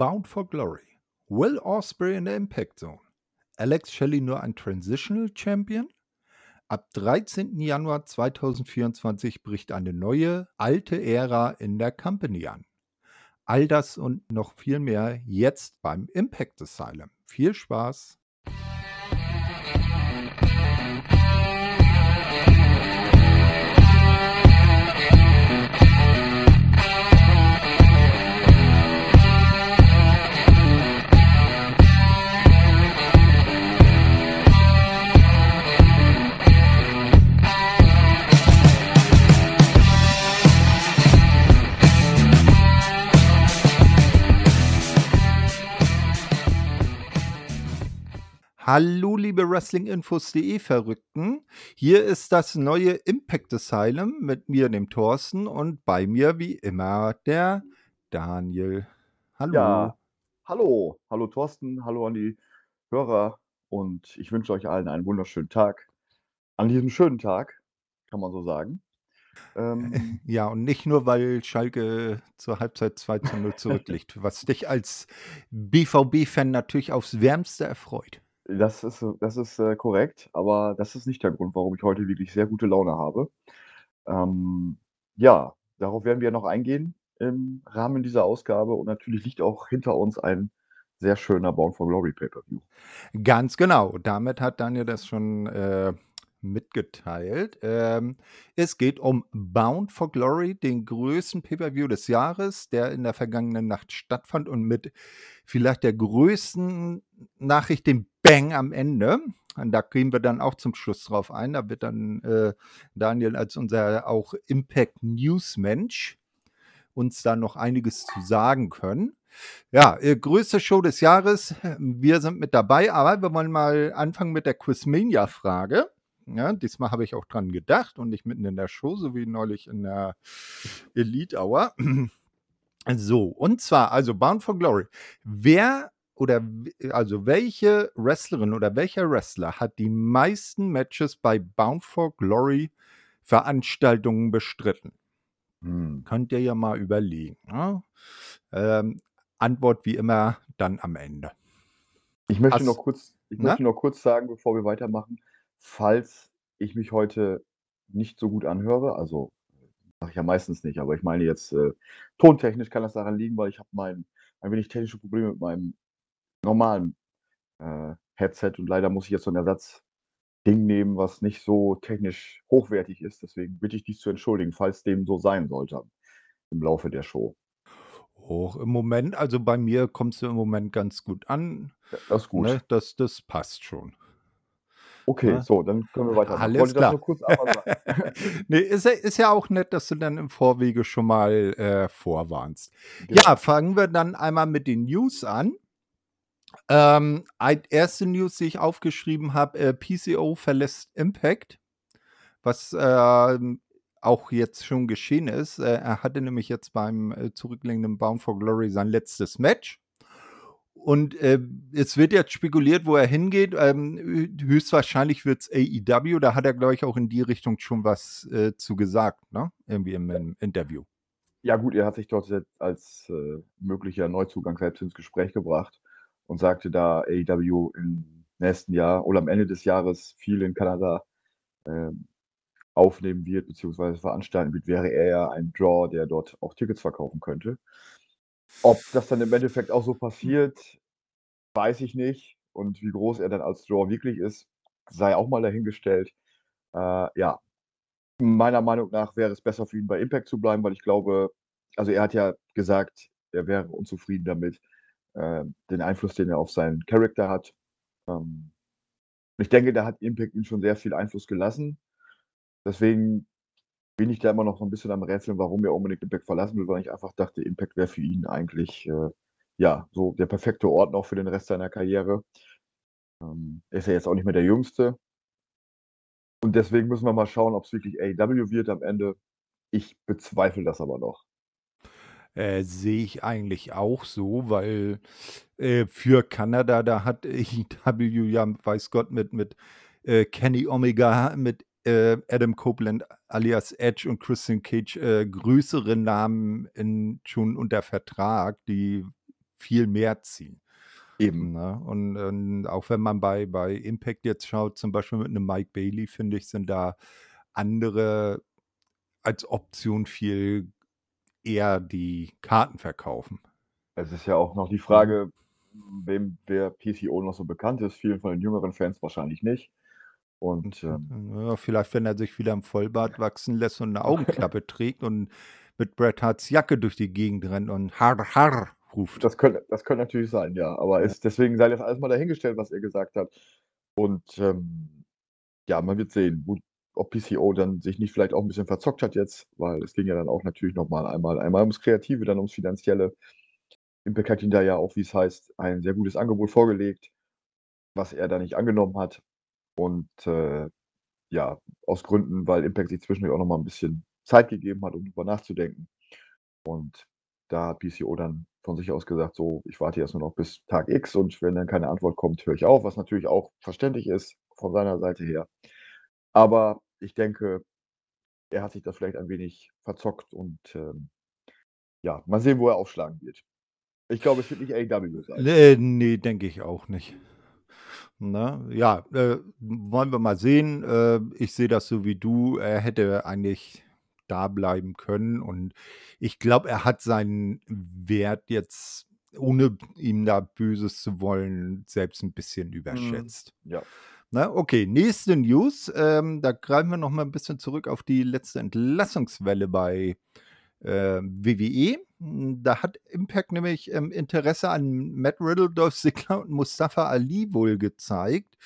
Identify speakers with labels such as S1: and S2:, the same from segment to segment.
S1: Bound for Glory. Will Osprey in der Impact Zone. Alex Shelley nur ein Transitional Champion? Ab 13. Januar 2024 bricht eine neue, alte Ära in der Company an. All das und noch viel mehr jetzt beim Impact Asylum. Viel Spaß! Hallo, liebe Wrestlinginfos.de Verrückten. Hier ist das neue Impact Asylum mit mir, dem Thorsten, und bei mir wie immer der Daniel. Hallo.
S2: Ja, hallo. Hallo Thorsten, hallo an die Hörer und ich wünsche euch allen einen wunderschönen Tag. An diesem schönen Tag, kann man so sagen.
S1: Ähm, ja, und nicht nur, weil Schalke zur Halbzeit 2 zu 0 zurückliegt, was dich als BVB-Fan natürlich aufs Wärmste erfreut.
S2: Das ist, das ist äh, korrekt, aber das ist nicht der Grund, warum ich heute wirklich sehr gute Laune habe. Ähm, ja, darauf werden wir noch eingehen im Rahmen dieser Ausgabe und natürlich liegt auch hinter uns ein sehr schöner Bound for Glory Pay-Per-View.
S1: Ganz genau. Damit hat Daniel das schon äh, mitgeteilt. Ähm, es geht um Bound for Glory, den größten Pay-Per-View des Jahres, der in der vergangenen Nacht stattfand und mit vielleicht der größten Nachricht, dem Bang am Ende. Und da gehen wir dann auch zum Schluss drauf ein. Da wird dann äh, Daniel als unser auch Impact News Mensch uns da noch einiges zu sagen können. Ja, äh, größte Show des Jahres. Wir sind mit dabei, aber wir wollen mal anfangen mit der Quizmania-Frage. Ja, diesmal habe ich auch dran gedacht und nicht mitten in der Show, so wie neulich in der Elite Hour. So, und zwar, also Bound for Glory. Wer oder also welche Wrestlerin oder welcher Wrestler hat die meisten Matches bei Bound for Glory Veranstaltungen bestritten? Hm. Könnt ihr ja mal überlegen. Ne? Ähm, Antwort wie immer dann am Ende.
S2: Ich möchte, noch kurz, ich möchte noch kurz sagen, bevor wir weitermachen, falls ich mich heute nicht so gut anhöre, also mache ich ja meistens nicht, aber ich meine jetzt äh, tontechnisch kann das daran liegen, weil ich habe mein ein wenig technische Probleme mit meinem normalen äh, Headset und leider muss ich jetzt so ein Ersatzding nehmen, was nicht so technisch hochwertig ist. Deswegen bitte ich dies zu entschuldigen, falls dem so sein sollte im Laufe der Show.
S1: Hoch im Moment, also bei mir kommst du im Moment ganz gut an.
S2: Ja, das ist gut. Ne?
S1: Das, das passt schon.
S2: Okay, ja. Ne? so, dann können wir weiter.
S1: Alles klar. nee, ist, ist, ja auch nett, dass du dann im Vorwege schon mal äh, vorwarnst. Genau. Ja, fangen wir dann einmal mit den News an. Ähm, erste News, die ich aufgeschrieben habe, äh, PCO verlässt Impact, was äh, auch jetzt schon geschehen ist. Äh, er hatte nämlich jetzt beim äh, zurückliegenden Bound for Glory sein letztes Match. Und äh, es wird jetzt spekuliert, wo er hingeht. Ähm, höchstwahrscheinlich wird es AEW. Da hat er, glaube ich, auch in die Richtung schon was äh, zu gesagt, ne? Irgendwie im, im, Interview.
S2: Ja, gut, er hat sich dort als äh, möglicher Neuzugang selbst ins Gespräch gebracht und sagte, da AEW im nächsten Jahr oder am Ende des Jahres viel in Kanada äh, aufnehmen wird, beziehungsweise veranstalten wird, wäre er ja ein Draw, der dort auch Tickets verkaufen könnte. Ob das dann im Endeffekt auch so passiert, weiß ich nicht. Und wie groß er dann als Draw wirklich ist, sei auch mal dahingestellt. Äh, ja, meiner Meinung nach wäre es besser für ihn bei Impact zu bleiben, weil ich glaube, also er hat ja gesagt, er wäre unzufrieden damit, äh, den Einfluss, den er auf seinen Charakter hat. Ähm, ich denke, da hat Impact ihm schon sehr viel Einfluss gelassen. Deswegen bin ich da immer noch so ein bisschen am Rätseln, warum er unbedingt Impact verlassen will, weil ich einfach dachte, Impact wäre für ihn eigentlich äh, ja so der perfekte Ort noch für den Rest seiner Karriere. Ähm, ist ja jetzt auch nicht mehr der Jüngste. Und deswegen müssen wir mal schauen, ob es wirklich AEW wird am Ende. Ich bezweifle das aber noch.
S1: Äh, sehe ich eigentlich auch so, weil äh, für Kanada, da hat AEW ja, weiß Gott, mit, mit äh, Kenny Omega, mit äh, Adam Copeland alias Edge und Christian Cage äh, größere Namen in, schon unter Vertrag, die viel mehr ziehen.
S2: Eben.
S1: Ne? Und, und auch wenn man bei, bei Impact jetzt schaut, zum Beispiel mit einem Mike Bailey, finde ich, sind da andere als Option viel eher die Karten verkaufen.
S2: Es ist ja auch noch die. Frage, wem der PCO noch so bekannt ist. Vielen von den jüngeren Fans wahrscheinlich nicht. Und ähm,
S1: Ja, vielleicht, wenn er sich wieder im Vollbart wachsen lässt und eine Augenklappe trägt und mit Bret Harts Jacke durch die Gegend rennt und Har Har ruft.
S2: das könnte, das könnte natürlich sein, ja. Aber ist, deswegen sei das alles mal dahingestellt, was er gesagt hat. Und ähm, ja, man wird sehen, wo, ob PCO dann sich nicht vielleicht auch ein bisschen verzockt hat jetzt, weil es ging ja dann auch natürlich nochmal einmal, einmal ums Kreative, dann ums Finanzielle. Impact hat ihn da ja auch, wie es heißt, ein sehr gutes Angebot vorgelegt, was er da nicht angenommen hat. Und äh, ja, aus Gründen, weil Impact sich zwischendurch auch nochmal ein bisschen Zeit gegeben hat, um drüber nachzudenken. Und da hat PCO dann von sich aus gesagt, so, ich warte jetzt nur noch bis Tag X und wenn dann keine Antwort kommt, höre ich auf, was natürlich auch verständlich ist von seiner Seite her. Aber ich denke, er hat sich da vielleicht ein wenig verzockt und ähm, ja, mal sehen, wo er aufschlagen wird. Ich glaube, es wird nicht AEW sein.
S1: Äh, nee, denke ich auch nicht. Na, ja, äh, wollen wir mal sehen. Äh, ich sehe das so wie du. Er hätte eigentlich da bleiben können und ich glaube, er hat seinen Wert jetzt, ohne ihm da Böses zu wollen, selbst ein bisschen
S2: Mhm.
S1: überschätzt.
S2: Ja.
S1: Na, okay, nächste News. Ähm, da greifen wir noch mal ein bisschen zurück auf die letzte Entlassungswelle bei äh, WWE. Hm, Da hat Impact nämlich ähm, Interesse an Matt Riddle, Dolph Ziggler und Mustafa Ali wohl gezeigt.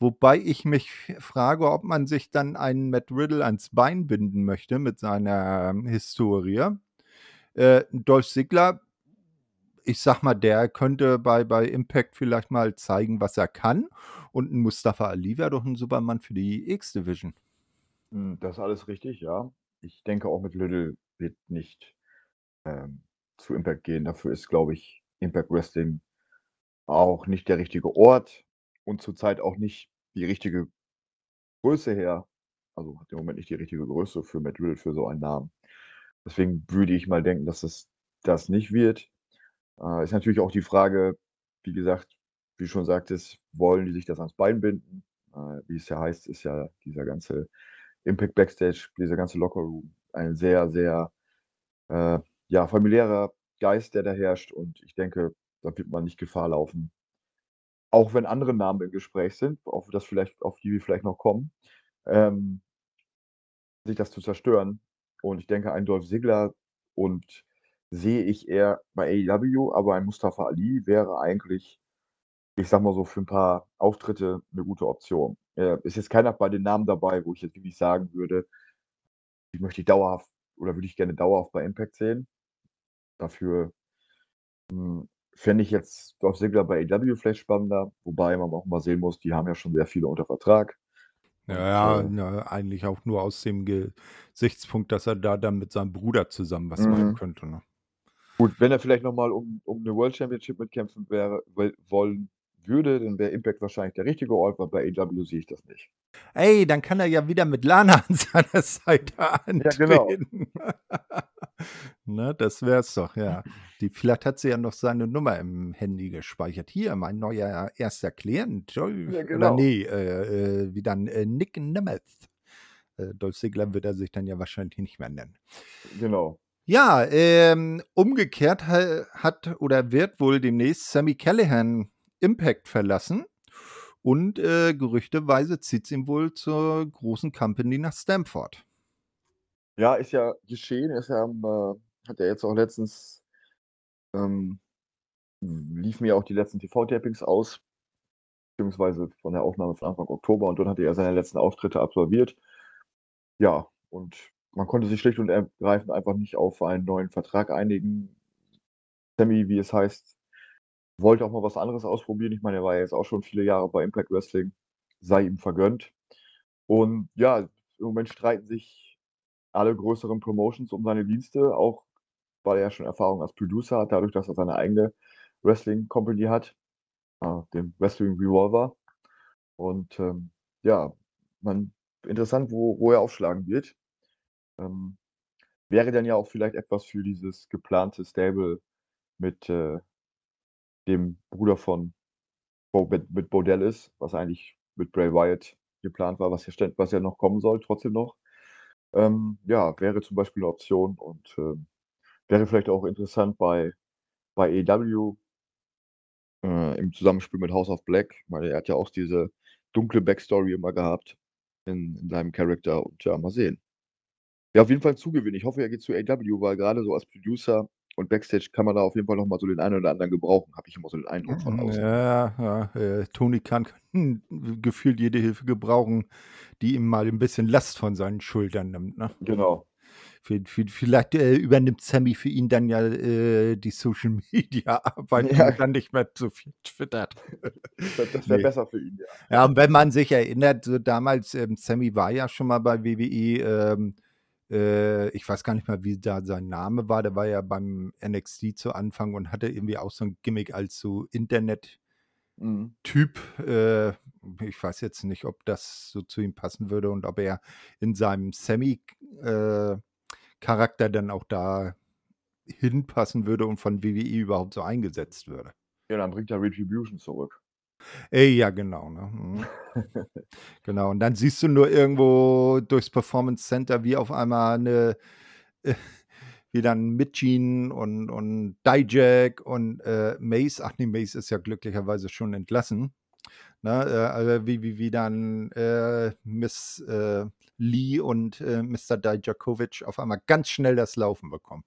S1: Wobei ich mich frage, ob man sich dann einen Matt Riddle ans Bein binden möchte mit seiner ähm, Historie. Äh, Dolph Ziggler, ich sag mal, der könnte bei, bei Impact vielleicht mal zeigen, was er kann. Und ein Mustafa Ali wäre doch ein Supermann für die X-Division.
S2: Mm, Das ist alles richtig, ja. Ich denke auch mit Little wird nicht ähm, zu Impact gehen. Dafür ist, glaube ich, Impact Wrestling auch nicht der richtige Ort und zurzeit auch nicht die richtige Größe her. Also hat im Moment nicht die richtige Größe für Matt Riddle für so einen Namen. Deswegen würde ich mal denken, dass es das nicht wird. Äh, ist natürlich auch die Frage, wie gesagt, wie schon sagtest, wollen die sich das ans Bein binden? Äh, wie es ja heißt, ist ja dieser ganze Impact Backstage, dieser ganze Lockerroom ein sehr, sehr äh, ja, familiärer Geist, der da herrscht. Und ich denke, da wird man nicht Gefahr laufen. Auch wenn andere Namen im Gespräch sind, auf das vielleicht, auf die wir vielleicht noch kommen, ähm, sich das zu zerstören. Und ich denke, ein Dolph Ziggler und sehe ich eher bei AEW, aber ein Mustafa Ali wäre eigentlich, ich sag mal so, für ein paar Auftritte eine gute Option. Äh, ist jetzt keiner bei den Namen dabei, wo ich jetzt wirklich sagen würde, die möchte ich dauerhaft oder würde ich gerne dauerhaft bei Impact sehen. Dafür hm, fände ich jetzt Dolph Ziggler bei AEW vielleicht spannender, wobei man auch mal sehen muss, die haben ja schon sehr viele unter Vertrag. Und,
S1: Ja,
S2: äh,
S1: na, eigentlich auch nur aus dem Gesichtspunkt, dass er da dann mit seinem Bruder zusammen was machen
S2: Mhm.
S1: könnte. Ne?
S2: Gut, wenn er vielleicht noch mal um um 'ne World Championship mitkämpfen wäre wollen würde, dann wäre Impact wahrscheinlich der richtige Ort, weil bei AEW sehe ich das nicht.
S1: Ey, dann kann er ja wieder mit Lana an seiner Seite
S2: Ja, genau.
S1: antreten. ne, das wär's doch, ja. Die, vielleicht hat sie ja noch seine Nummer im Handy gespeichert. Hier, mein neuer erster Klient.
S2: Ja,
S1: Oder
S2: genau.
S1: nee, äh, äh, wie dann äh, Nick Nemeth. Äh, Dolph Ziggler wird er sich dann ja wahrscheinlich nicht mehr nennen.
S2: Genau.
S1: Ja, ähm, umgekehrt ha hat oder wird wohl demnächst Sammy Callahan Impact verlassen und äh, gerüchteweise zieht es ihn wohl zur großen Company nach Stamford.
S2: Ja, ist ja geschehen. Ist ja am äh, hat ja jetzt auch letztens ähm, liefen ja auch die letzten TV-Tapings aus, beziehungsweise von der Aufnahme von Anfang Oktober und dort hat er seine letzten Auftritte absolviert. Ja, und man konnte sich schlicht und ergreifend einfach nicht auf einen neuen Vertrag einigen. Sammy, wie es heißt, wollte auch mal was anderes ausprobieren. Ich meine, er war jetzt auch schon viele Jahre bei Impact Wrestling, sei ihm vergönnt. Und ja, im Moment streiten sich alle größeren Promotions um seine Dienste, auch weil er schon Erfahrung als Producer hat, dadurch, dass er seine eigene Wrestling Company hat, äh, den Wrestling Revolver. Und ähm, ja, man, interessant, wo, wo er aufschlagen wird. Ähm, wäre dann ja auch vielleicht etwas für dieses geplante Stable mit äh, dem Bruder von Bo mit mit Bodell ist, was eigentlich mit Bray Wyatt geplant war, was ja was ja noch kommen soll, trotzdem noch. Ähm, ja, wäre zum Beispiel 'ne Option und, ähm, wäre vielleicht auch interessant bei bei AEW äh, im Zusammenspiel mit House of Black, weil er hat ja auch diese dunkle Backstory immer gehabt in in seinem Character und ja, mal sehen. Ja, auf jeden Fall Zugewinn. Ich hoffe, er geht zu AEW, weil grade so als Producer und Backstage kann man da auf jeden Fall noch mal so den einen oder anderen gebrauchen, habe ich immer so den Eindruck von
S1: Mhm,
S2: außen.
S1: ja, ja, äh, Tony Khan kann gefühlt jede Hilfe gebrauchen, die ihm mal 'n bisschen Last von seinen Schultern nimmt, ne?
S2: Genau.
S1: Vi vi vielleicht, äh, übernimmt Sammy für ihn dann ja, äh, die Social-Media-Arbeit, wenn er
S2: Ja.
S1: dann nicht mehr so viel twittert.
S2: Da das wäre
S1: Ne.
S2: besser für ihn, ja.
S1: Ja, und wenn man sich erinnert, so damals, ähm, Sammy war ja schon mal bei WWE, ähm, äh, ich weiß gar nicht mehr, wie da sein Name war. Der war ja beim NXT zu Anfang und hatte irgendwie auch so 'n Gimmick als so Internet
S2: Mhm.
S1: Typ. Äh, ich weiß jetzt nicht, ob das so zu ihm passen würde und ob er in seinem Sammy äh, dann auch da hinpassen würde und von WWE überhaupt so eingesetzt würde.
S2: Ja, dann bringt er Retribution zurück.
S1: Äh, ja, genau, ne? Mhm. Genau, und dann siehst du nur irgendwo durchs Performance Center, wie auf einmal 'ne äh, wie dann Mid-Gene und und Dijak und, äh, Mace ach ne, Mace ist ja glücklicherweise schon entlassen, ne? Äh, also wie wie wie dann, äh, Miss, äh, Lee und, äh, Mister Dijakovic auf einmal ganz schnell das Laufen bekommen.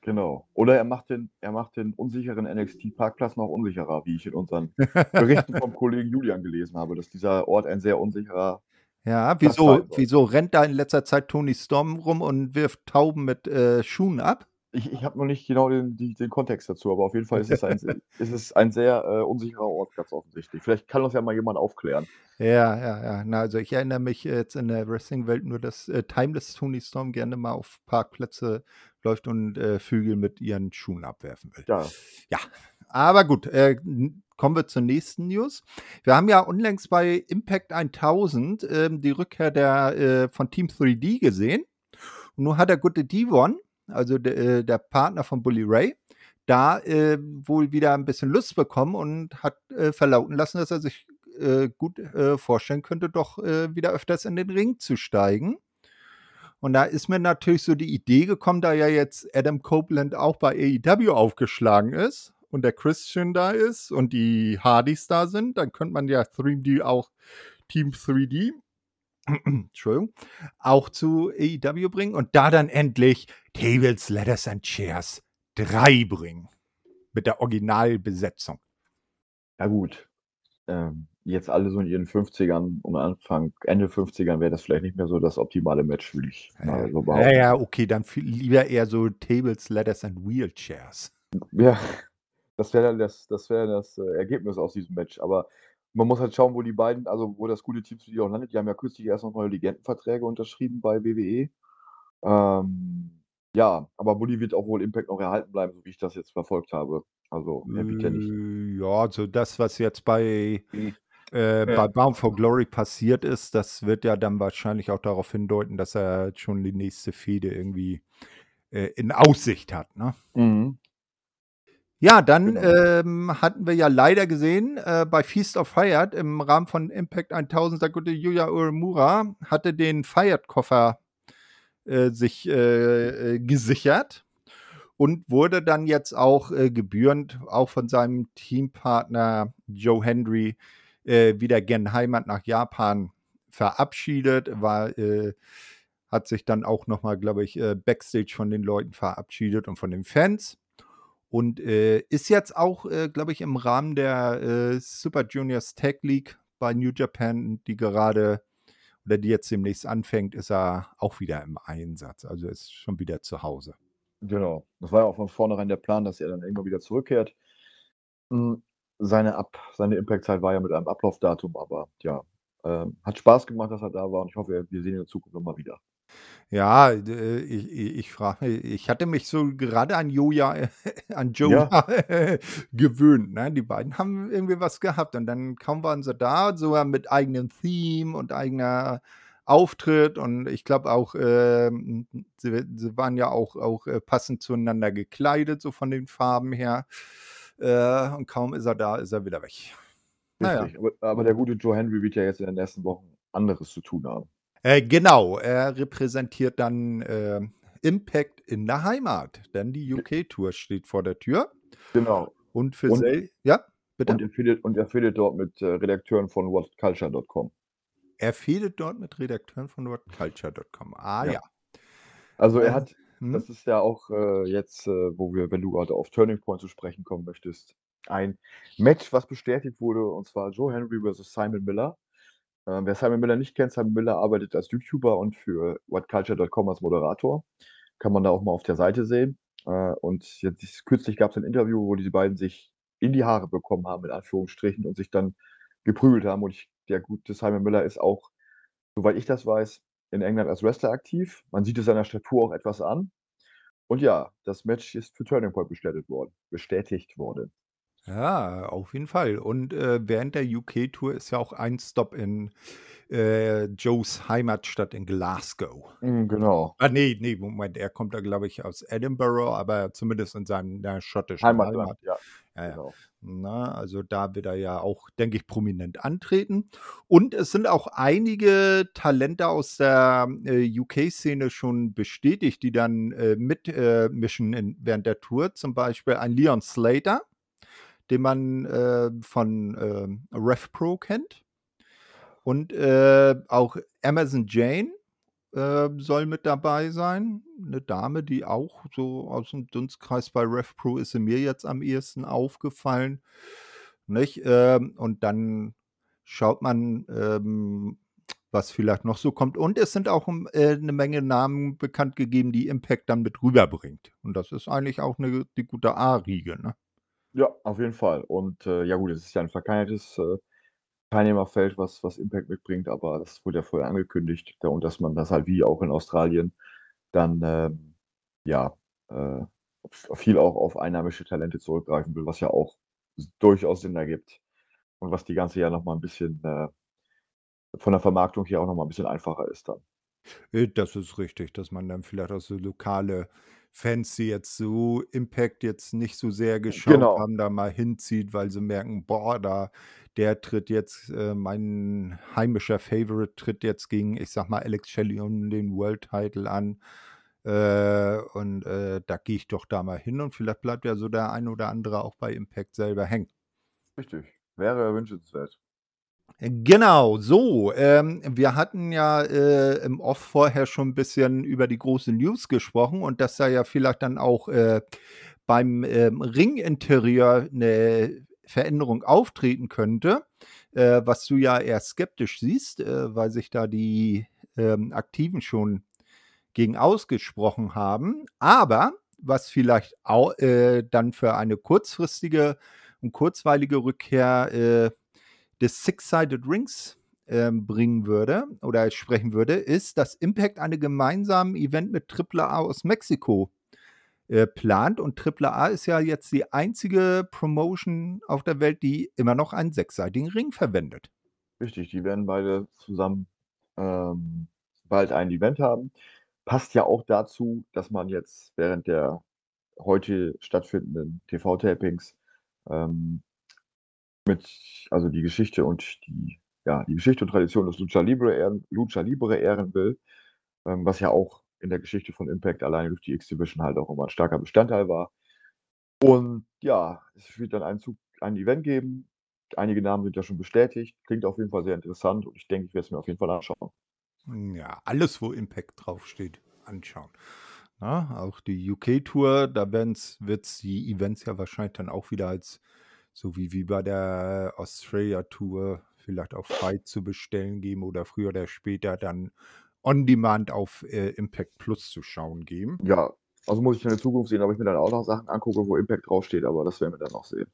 S2: Genau. Oder er macht den er macht den unsicheren NXT-Parkplatz noch unsicherer, wie ich in unseren Berichten vom Kollegen Julian gelesen habe, dass dieser Ort ein sehr unsicherer
S1: Ja, wieso wieso rennt da in letzter Zeit Tony Storm rum und wirft Tauben mit, äh, Schuhen ab?
S2: Ich ich habe noch nicht genau den die den Kontext dazu, aber auf jeden Fall ist es ein ist es ein sehr, äh, unsicherer Ort ganz offensichtlich. Vielleicht kann uns ja mal jemand aufklären.
S1: Ja, ja, ja. Na, also ich erinnere mich jetzt in der Wrestling-Welt nur, dass, äh, Timeless Toni Storm gerne mal auf Parkplätze läuft und, äh, Vögel mit ihren Schuhen abwerfen will.
S2: Ja.
S1: Ja, aber gut, äh, kommen wir zur nächsten News. Wir haben ja unlängst bei Impact 1000, ähm, die Rückkehr der, äh von Team 3D gesehen. Und nun hat der gute Devon, also de äh, der Partner von Bully Ray, da, äh, wohl wieder 'n bisschen Lust bekommen und hat, äh, verlauten lassen, dass er sich, äh, gut, äh, vorstellen könnte, doch, äh, wieder öfters in den Ring zu steigen. Und da ist mir natürlich so die Idee gekommen, da ja jetzt Adam Copeland auch bei AEW aufgeschlagen ist und der Christian da ist und die Hardys da sind, dann könnte man ja 3D auch Team 3D Entschuldigung, auch zu AEW bringen und da dann endlich Tables, Ladders and Chairs 3 bringen mit der Originalbesetzung.
S2: Ja gut, ähm, jetzt alle so in ihren 50ern und Anfang Ende 50ern wäre das vielleicht nicht mehr so das optimale Match, würde ich mal so
S1: Ja,
S2: behaupten.
S1: ja, okay, dann viel lieber eher so Tables, Ladders and Wheelchairs.
S2: Ja, das wäre dann das das wäre das, äh, Ergebnis aus diesem Match. Aber man muss halt schauen, wo die beiden also, wo das gute Team 3D auch landet. Die haben ja kürzlich erst noch neue Legendenverträge unterschrieben bei WWE. Ähm, ja, aber Bully wird auch wohl Impact noch erhalten bleiben, so wie ich das jetzt verfolgt habe. Also, mehr wird er nicht.
S1: Äh, ja, also das, was jetzt bei
S2: Mhm.
S1: Äh,
S2: Ja.
S1: bei Bound for Glory passiert ist, das wird ja dann wahrscheinlich auch darauf hindeuten, dass er schon die nächste Fehde irgendwie, äh, in Aussicht hat, ne?
S2: Mhm.
S1: Ja, dann,
S2: Genau.
S1: ähm, hatten wir ja leider gesehen, äh, bei Feast of Fired im Rahmen von Impact 1000, der gute Yuya Uemura hatte den Fired-Koffer, äh, sich, äh, äh, gesichert und wurde dann jetzt auch, äh, gebührend auch von seinem Teampartner Joe Hendry, äh, wieder gen Heimat nach Japan verabschiedet, war äh, hat sich dann auch noch mal, glaube ich, äh, backstage von den Leuten verabschiedet und von den Fans. Und, äh, ist jetzt auch, äh, glaube ich, im Rahmen der, äh, Super Juniors Tag League bei New Japan, die gerade oder die jetzt demnächst anfängt, ist er auch wieder im Einsatz. Also, ist schon wieder zu Hause.
S2: Genau. Das war ja auch von vornherein der Plan, dass er dann irgendwann wieder zurückkehrt. Seine Ab seine Impact-Zeit war ja mit einem Ablaufdatum, aber ja, ähm, hat Spaß gemacht, dass er da war und ich hoffe, wir sehen ihn in der Zukunft noch mal wieder.
S1: Ja, äh, ich ich frage ich hatte mich so gerade an Joja an Joe
S2: Ja.
S1: gewöhnt, ne? Die beiden haben irgendwie was gehabt und dann kaum waren sie da, sogar mit eigenem Theme und eigener Auftritt und ich glaube auch, ähm, sie sie waren ja auch auch, äh, passend zueinander gekleidet, so von den Farben her. Äh, und kaum ist er da, ist er wieder weg. Naja.
S2: Aber aber der gute Joe Henry wird ja jetzt in den nächsten Wochen anderes zu tun haben.
S1: Äh, genau, er repräsentiert dann, äh, Impact in der Heimat, denn die UK-Tour steht vor der Tür.
S2: Genau.
S1: Und für
S2: Und
S1: sel ja, bitte?
S2: und er fehlt und er fehlt dort mit, äh, Redakteuren von whatculture.com.
S1: Er fehlt dort mit Redakteuren von whatculture.com. Ah
S2: Ja.
S1: ja.
S2: Also, er
S1: Äh,
S2: hat
S1: mhm.
S2: das ist ja auch, äh, jetzt, äh, wo wir wenn du grade auf Turning Point zu sprechen kommen möchtest, ein Match, was bestätigt wurde, und zwar Joe Henry versus Simon Miller. Ähm, wer Simon Miller nicht kennt, Simon Miller arbeitet als YouTuber und für whatculture.com als Moderator. Kann man da auch mal auf der Seite sehen. Äh, und jetzt kürzlich gab's ein Interview, wo die beiden sich in die Haare bekommen haben, in Anführungsstrichen, und sich dann geprügelt haben. Und ich der gute Simon Miller ist auch, soweit ich das weiß, in England als Wrestler aktiv. Man sieht es seiner Statur auch etwas an. Und ja, das Match ist für Turning Point bestätigt worden bestätigt worden.
S1: Ja, auf jeden Fall. Und, äh, während der UK-Tour ist ja auch ein Stop in, äh, Joes Heimatstadt in Glasgow.
S2: Mhm, genau.
S1: Ah, ne, ne, Moment, er kommt da, glaube ich, aus Edinburgh, aber zumindest in seiner schottischen
S2: Heimatland,
S1: Heimat.
S2: ja,
S1: Ja, ja.
S2: genau.
S1: Ne, also da wird er ja auch, denke ich, prominent antreten. Und es sind auch einige Talente aus der, äh, UK-Szene schon bestätigt, die dann, äh, mit, äh, während der Tour. Zum Beispiel ein Leon Slater, den man, äh, von, ähm, RevPro kennt. Und, äh, auch Amazon Jane, äh, soll mit dabei sein. 'Ne Dame, die auch so aus'm Dunstkreis bei RevPro ist sie mir jetzt am ehesten aufgefallen, nicht? Ähm, und dann schaut man, ähm, was vielleicht noch so kommt. Und es sind auch, äh, 'ne Menge Namen bekannt gegeben, die Impact dann mit rüberbringt. Und das ist eigentlich auch 'ne die gute A-Riege, ne?
S2: Ja, auf jeden Fall. Und, äh, ja gut, es ist ja 'n verkleinetes, äh, Teilnehmerfeld, was was Impact mitbringt, aber das wurde ja vorher angekündigt, da und dass man das halt wie auch in Australien dann, ähm, ja, äh, viel auch auf einheimische Talente zurückgreifen will, was ja auch durchaus Sinn ergibt und was die ganze ja noch mal 'n bisschen, äh von der Vermarktung her auch noch mal 'n bisschen einfacher ist dann.
S1: Äh, das ist richtig, dass man dann vielleicht auch so lokale Fans, die jetzt so Impact jetzt nicht so sehr geschaut
S2: Genau.
S1: haben, da mal hinzieht, weil sie merken: „Boah, da der tritt jetzt äh, mein heimischer Favorite tritt jetzt gegen, ich sage mal, Alex Shelley um den World Title an. Äh, und, äh, da gehe ich doch da mal hin.“ Und vielleicht bleibt ja so der ein oder andere auch bei Impact selber hängen.
S2: Richtig, wäre wünschenswert.
S1: Genau, so, ähm, wir hatten ja, äh, im Off vorher schon 'n bisschen über die große News gesprochen und dass da ja vielleicht dann auch, äh, beim, ähm, Ringinterieur 'ne Veränderung auftreten könnte, äh, was du ja eher skeptisch siehst, äh, weil sich da die, ähm, Aktiven schon gegen ausgesprochen haben. Aber was vielleicht au äh, dann für eine kurzfristige und kurzweilige Rückkehr, äh, des Six-Sided Rings, ähm, bringen würde oder sprechen würde, ist, dass Impact eine gemeinsamen Event mit Triple A aus Mexiko, äh, plant. Und Triple A ist ja jetzt die einzige Promotion auf der Welt, die immer noch einen sechsseitigen Ring verwendet.
S2: Richtig, die werden beide zusammen, ähm, bald ein Event haben. Passt ja auch dazu, dass man jetzt während der heute stattfindenden TV-Tapings, ähm mit also die Geschichte und die ja, die Geschichte und Tradition des Lucha Libre ehren Lucha Libre ehren will, ähm, was ja auch in der Geschichte von Impact alleine durch die X-Division halt auch immer 'n starker Bestandteil war. Und ja, es wird dann ein Zug ein Event geben. Einige Namen sind ja schon bestätigt. Klingt auf jeden Fall sehr interessant und ich denke, ich werde es mir auf jeden Fall anschauen.
S1: Ja, alles, wo Impact draufsteht, anschauen, ne? Auch die UK-Tour, da werden's wird's die Events ja wahrscheinlich dann auch wieder als so wie wie bei der Australia-Tour vielleicht auf Fight zu bestellen geben oder früher oder später dann on demand auf, äh, Impact Plus zu schauen geben.
S2: Ja, also muss ich in der Zukunft sehen, ob ich mir dann auch noch Sachen angucke, wo Impact draufsteht, aber das werden wir dann noch sehen.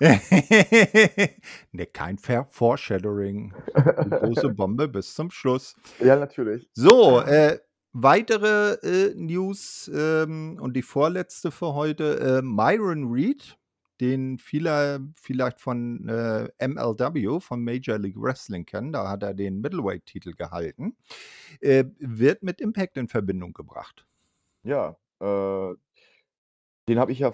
S1: Ne, kein Fair Foreshadowing. Die große Bombe bis zum Schluss.
S2: Ja, natürlich.
S1: So, äh, weitere, äh, News, ähm, und die vorletzte für heute, äh, Myron Reed, den viele vielleicht von, äh, MLW, von Major League Wrestling kennen, da hat er den Middleweight-Titel gehalten, äh, wird mit Impact in Verbindung gebracht.
S2: Ja, äh den habe ich ja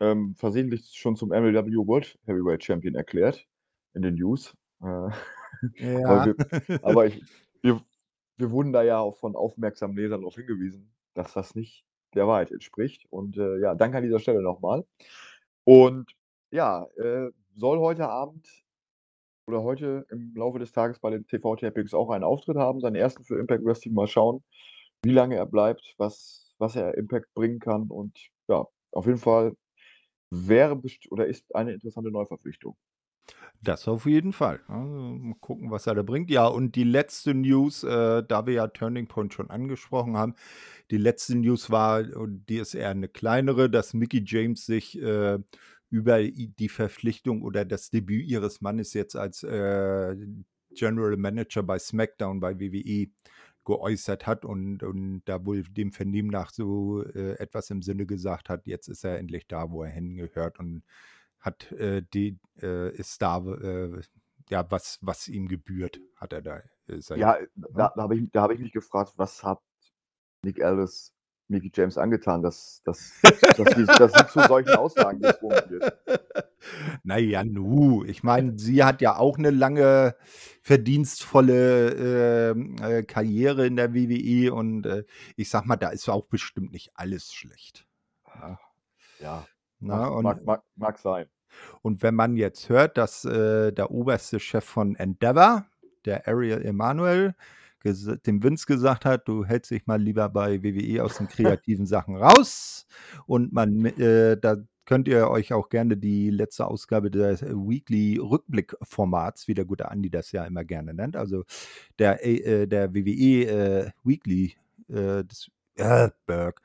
S2: ähm, versehentlich schon zum MLW World Heavyweight Champion erklärt in den News. Äh, aber
S1: Ja.
S2: wir aber ich wir wir wurden da ja auch von aufmerksamen Lesern darauf hingewiesen, dass das nicht der Wahrheit entspricht. Und, äh, ja, danke an dieser Stelle noch mal. Und ja, äh, soll heute Abend oder heute im Laufe des Tages bei den TV-Tapings auch einen Auftritt haben, seinen ersten für Impact Wrestling. Mal schauen, wie lange er bleibt, was was er Impact bringen kann und ja, auf jeden Fall wäre oder ist eine interessante Neuverpflichtung.
S1: Das auf jeden Fall. Also, mal gucken, was er da bringt. Ja, und die letzte News, äh, da wir ja Turning Point schon angesprochen haben, die letzte News war, und die ist eher eine kleinere, dass Mickie James sich äh, über die Verpflichtung oder das Debüt ihres Mannes jetzt als äh, General Manager bei SmackDown bei WWE geäußert hat und, und da wohl dem Vernehmen nach so äh, etwas im Sinne gesagt hat, jetzt ist er endlich da, wo er hingehört und hat äh, die äh, ist da äh, ja was was ihm gebührt, hat er da äh, sein
S2: Ja, äh,
S1: ne?
S2: da da habe ich da habe ich mich gefragt, was hat Nick Aldis Mickie James angetan, dass dass dass sie dass sie zu solchen Aussagen gezwungen wird.
S1: Na ja, nu, ich meine, sie hat ja auch eine lange verdienstvolle, ähm, äh, Karriere in der WWE und, äh, ich sage mal, da ist auch bestimmt nicht alles schlecht, ne?
S2: Ja,
S1: Ne,
S2: mag
S1: und
S2: mag mag mag sein.
S1: Und wenn man jetzt hört, dass, äh, der oberste Chef von Endeavor, der Ariel Emanuel, dem Vince gesagt hat: „Du hältst dich mal lieber bei WWE aus den kreativen Sachen raus.“ Und man äh, da könnt ihr euch auch gerne die letzte Ausgabe des Weekly-Rückblick-Formats, wie der gute Andi das ja immer gerne nennt, also der äh, der WWE, äh, Weekly, äh, des äh, Berg,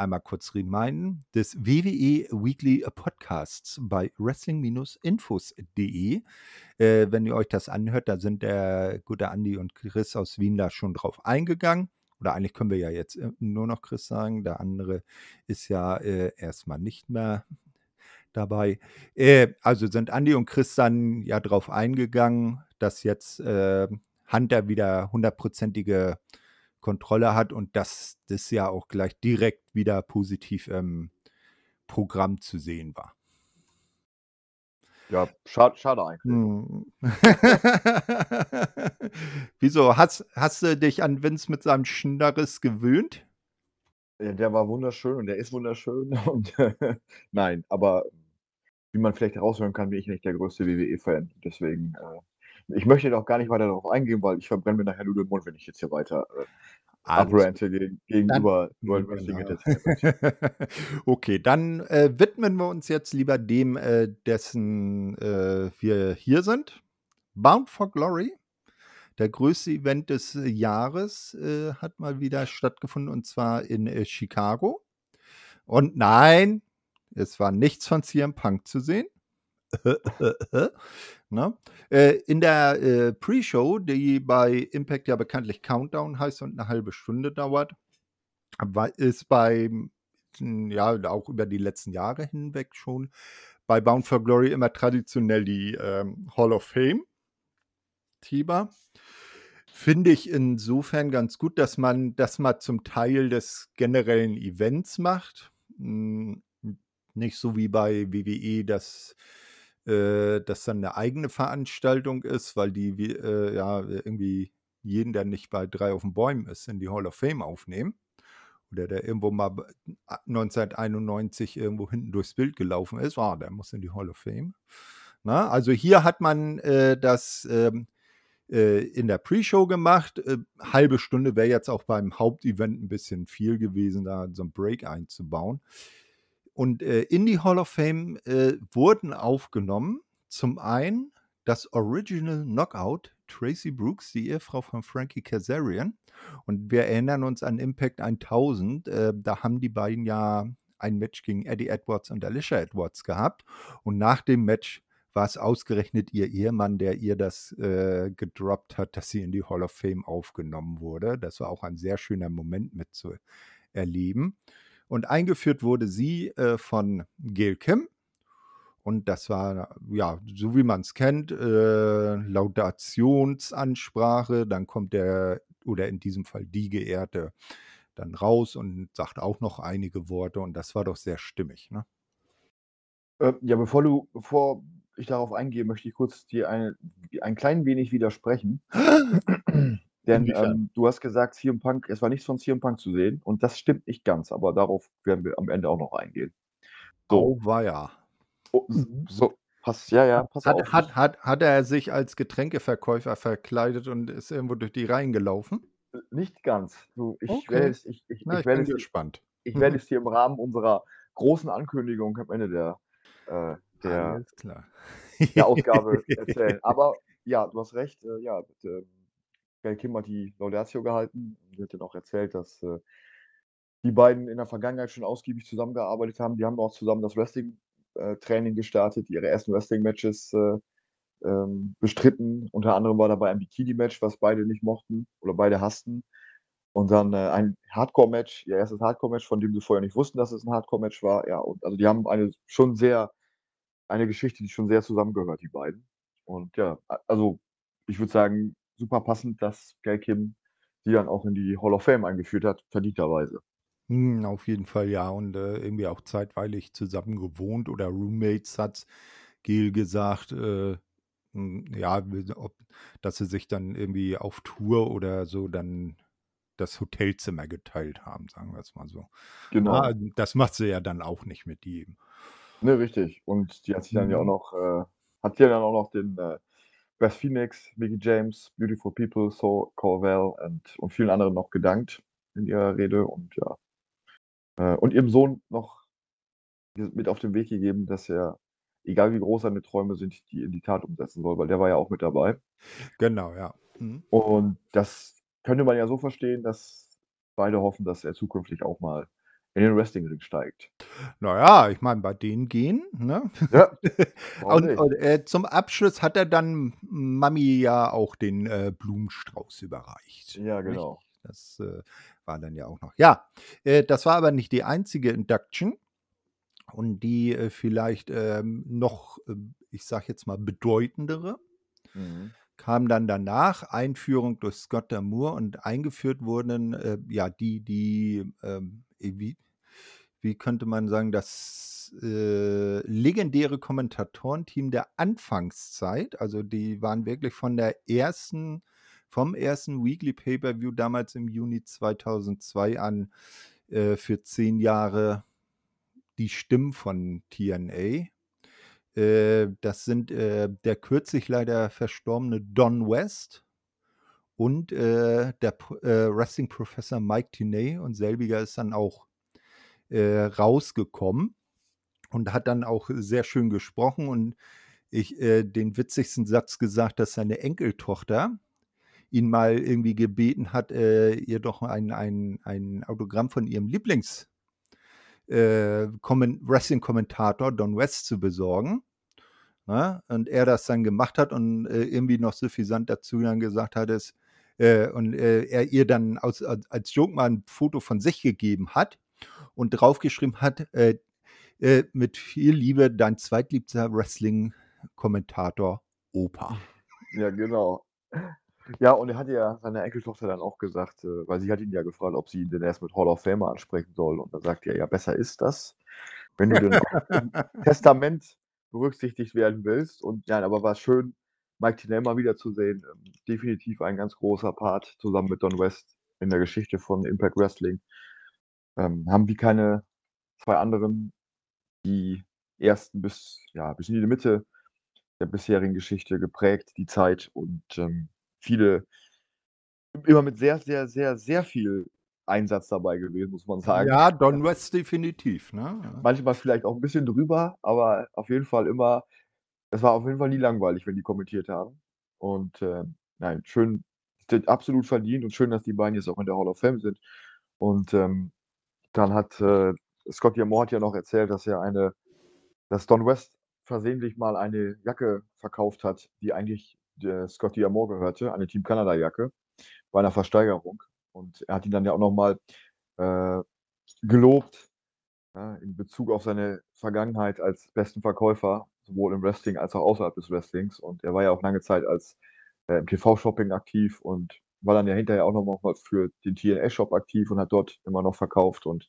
S1: einmal kurz reminden, des WWE Weekly Podcasts bei wrestling-infos.de. Äh, wenn ihr euch das anhört, da sind der gute Andi und Chris aus Wien da schon drauf eingegangen. Oder eigentlich können wir ja jetzt äh, nur noch Chris sagen. Der andere ist ja äh, erstmal nicht mehr dabei. Äh, also sind Andi und Chris dann ja drauf eingegangen, dass jetzt äh, Hunter wieder hundertprozentige Kontrolle hat und dass das ja auch gleich direkt wieder positiv im Programm zu sehen war.
S2: Ja, schad schade eigentlich.
S1: Mhm. Wieso? Hast hast du dich an Vince mit seinem Schnörres gewöhnt?
S2: Ja, der war wunderschön und der ist wunderschön und nein, aber wie man vielleicht heraushören kann, bin ich nicht der größte WWE-Fan. Deswegen, äh, ich möchte auch gar nicht weiter darauf eingehen, weil ich verbrenne mir nachher nur den Mund, wenn ich jetzt hier weiter, äh, abrante gegen gegenüber World
S1: Genau.
S2: Wrestling Entertainment.
S1: Okay, dann, äh, widmen wir uns jetzt lieber dem, äh, dessen, äh, wir hier sind. Bound for Glory, der größte Event des Jahres, äh, hat mal wieder stattgefunden und zwar in, äh, Chicago. Und nein, es war nichts von CM Punk zu sehen. Ne? Äh, in der, äh, Pre-Show, die bei Impact ja bekanntlich Countdown heißt und 'ne halbe Stunde dauert, ist beim hm, ja, auch über die letzten Jahre hinweg schon bei Bound for Glory immer traditionell die, ähm, Hall of Fame Thema. Finde ich insofern ganz gut, dass man das mal zum Teil des generellen Events macht. Hm, nicht so wie bei WWE, dass äh, das dann 'ne eigene Veranstaltung ist, weil die äh, ja, irgendwie jeden, der nicht bei „3 auf den Bäumen“ ist, in die Hall of Fame aufnehmen. Oder der irgendwo mal b a 1991 irgendwo hinten durchs Bild gelaufen ist, ah, der muss in die Hall of Fame. Ne? Also, hier hat man, äh, das, ähm, äh, in der Pre-Show gemacht. Äh, halbe Stunde wäre jetzt auch beim Hauptevent 'n bisschen viel gewesen, da so 'n Break einzubauen. Und, äh, in die Hall of Fame, äh, wurden aufgenommen zum einen das Original Knockout, Tracy Brooks, die Ehefrau von Frankie Kazarian. Und wir erinnern uns an Impact 1000, äh, da haben die beiden ja ein Match gegen Eddie Edwards und Alicia Edwards gehabt. Und nach dem Match war es ausgerechnet ihr Ehemann, der ihr das, äh, gedroppt hat, dass sie in die Hall of Fame aufgenommen wurde. Das war auch ein sehr schöner Moment mitzuerleben. Und eingeführt wurde sie, äh, von Gail Kim. Und das war, ja, so wie man's kennt, äh, Laudationsansprache. Dann kommt der oder in diesem Fall die Geehrte dann raus und sagt auch noch einige Worte und das war doch sehr stimmig, ne?
S2: Äh, ja, bevor du bevor ich darauf eingehe, möchte ich kurz dir eine ein klein wenig widersprechen. Denn,
S1: Inwiefern?
S2: ähm, du hast gesagt, CM Punk es war nichts von CM Punk zu sehen und das stimmt nicht ganz, aber darauf werden wir am Ende auch noch eingehen. So.
S1: Auweia.
S2: Oh,
S1: Mhm.
S2: so, pass ja, ja, pass
S1: Hat
S2: auf,
S1: hat hat hat er sich als Getränkeverkäufer verkleidet und ist irgendwo durch die Reihen gelaufen?
S2: Nicht ganz. Du, ich werde
S1: Okay.
S2: es ich ich
S1: Na,
S2: ich
S1: ich
S2: werde
S1: bin
S2: es dir
S1: gespannt.
S2: ich werde es dir im Rahmen unserer großen Ankündigung am Ende der äh, der
S1: Alles klar.
S2: der Ausgabe erzählen. Aber ja, du hast recht, äh, ja, mit, ähm, Gail Kim hat die Laudatio gehalten und hat dann auch erzählt, dass, äh, die beiden in der Vergangenheit schon ausgiebig zusammengearbeitet haben. Die haben auch zusammen das Wrestling äh, gestartet, ihre ersten Wrestling-Matches, äh, ähm, bestritten. Unter anderem war dabei ein Bikini-Match, was beide nicht mochten oder beide hassten. Und dann, äh, ein Hardcore-Match, ihr erstes Hardcore-Match, von dem sie vorher nicht wussten, dass es 'n Hardcore-Match war. Ja, und also die haben eine schon sehr eine Geschichte, die schon sehr zusammengehört, die beiden. Und ja, also, ich würde sagen, super passend, dass Gail Kim sie dann auch in die Hall of Fame eingeführt hat, verdienterweise.
S1: Hm, auf jeden Fall, ja. Und, äh, irgendwie auch zeitweilig zusammen gewohnt oder Roommates, hat Gail gesagt, äh, hm, ja, ob dass sie sich dann irgendwie auf Tour oder so dann das Hotelzimmer geteilt haben, sagen wir's mal so. Ah,
S2: Genau.
S1: das macht sie ja dann auch nicht mit jedem.
S2: Ne, richtig. Und die hat sich dann ja auch
S1: Mhm.
S2: noch äh, hat ja dann auch noch den, Beth Phoenix, Mickie James, Beautiful People, So Cornwell und und vielen anderen noch gedankt in ihrer Rede und ja. Äh, und ihrem Sohn noch mit auf den Weg gegeben, dass er, egal wie groß seine Träume sind, die in die Tat umsetzen soll, weil der war ja auch mit dabei.
S1: Genau, ja. Mhm.
S2: Und das könnte man ja so verstehen, dass beide hoffen, dass er zukünftig auch mal in den Wrestlingring steigt.
S1: Na ja, ich meine, bei den Genen, ne?
S2: Ja,
S1: Und
S2: nicht?
S1: und, äh, zum Abschluss hat er dann Mami ja auch den, äh, Blumenstrauß überreicht,
S2: Ja,
S1: nicht?
S2: genau.
S1: Das, äh, war dann ja auch noch ja, äh, das war aber nicht die einzige Induction und die, äh, vielleicht, ähm, noch, ähm, ich sage jetzt mal, bedeutendere
S2: Mhm.
S1: kam dann danach, Einführung durch Scott D'Amore und eingeführt wurden, äh, ja, die die, ähm, äh, wie wie könnte man sagen, das, äh, legendäre Kommentatorenteam der Anfangszeit. Also, die waren wirklich von der ersten vom ersten Weekly Pay-Per-View damals im Juni 2002 an, äh, für 10 Jahre die Stimmen von TNA. Äh, das sind, äh, der kürzlich leider verstorbene Don West und, äh, der äh, Wrestling-Professor Mike Tenay und selbiger ist dann auch, äh, rausgekommen und hat dann auch sehr schön gesprochen und ich äh, den witzigsten Satz gesagt, dass seine Enkeltochter ihn mal irgendwie gebeten hat, äh, ihr doch ein ein ein Autogramm von ihrem Lieblings äh, Kommen Wrestling-Kommentator Don West zu besorgen, ne? Und er das dann gemacht hat und, äh, irgendwie noch suffisant dazu dann gesagt hat, es äh, und, äh, er ihr dann aus als als Joke mal 'n Foto von sich gegeben hat und draufgeschrieben hat, äh, äh: „Mit viel Liebe, dein zweitliebster Wrestling-Kommentator, Opa.“
S2: Ja, genau. Ja, und er hat ja seiner Enkeltochter dann auch gesagt, äh weil sie hat ihn ja gefragt, ob sie ihn denn erst mit Hall of Famer ansprechen soll. Und da sagt er: „Ja, besser ist das, wenn du denn auch im Testament berücksichtigt werden willst.“ Und ja, aber war schön, Mike Tenay mal wiederzusehen. Ähm, definitiv ein ganz großer Part zusammen mit Don West in der Geschichte von Impact Wrestling. Ähm, haben wie keine 2 anderen die ersten bis ja, bis in die Mitte der bisherigen Geschichte geprägt, die Zeit und, ähm, viele immer mit sehr, sehr, sehr, sehr viel Einsatz dabei gewesen, muss man sagen.
S1: Ja, Don West definitiv, ne?
S2: Manchmal vielleicht auch 'n bisschen drüber, aber auf jeden Fall immer es war auf jeden Fall nie langweilig, wenn die kommentiert haben. Und, ähm, nein, schön absolut verdient und schön, dass die beiden jetzt auch in der Hall of Fame sind. Und, ähm, dann hat, äh Scott D'Amore hat ja noch erzählt, dass er eine dass Don West versehentlich mal eine Jacke verkauft hat, die eigentlich, der Scott D'Amore gehörte, eine Team Canada Jacke bei 'ner Versteigerung. Und er hat ihn dann ja auch noch mal, äh, gelobt, ne, in Bezug auf seine Vergangenheit als besten Verkäufer, sowohl im Wrestling als auch außerhalb des Wrestlings. Und er war ja auch lange Zeit als äh, im TV-Shopping aktiv und war dann ja hinterher auch noch mal für den TNA-Shop aktiv und hat dort immer noch verkauft. Und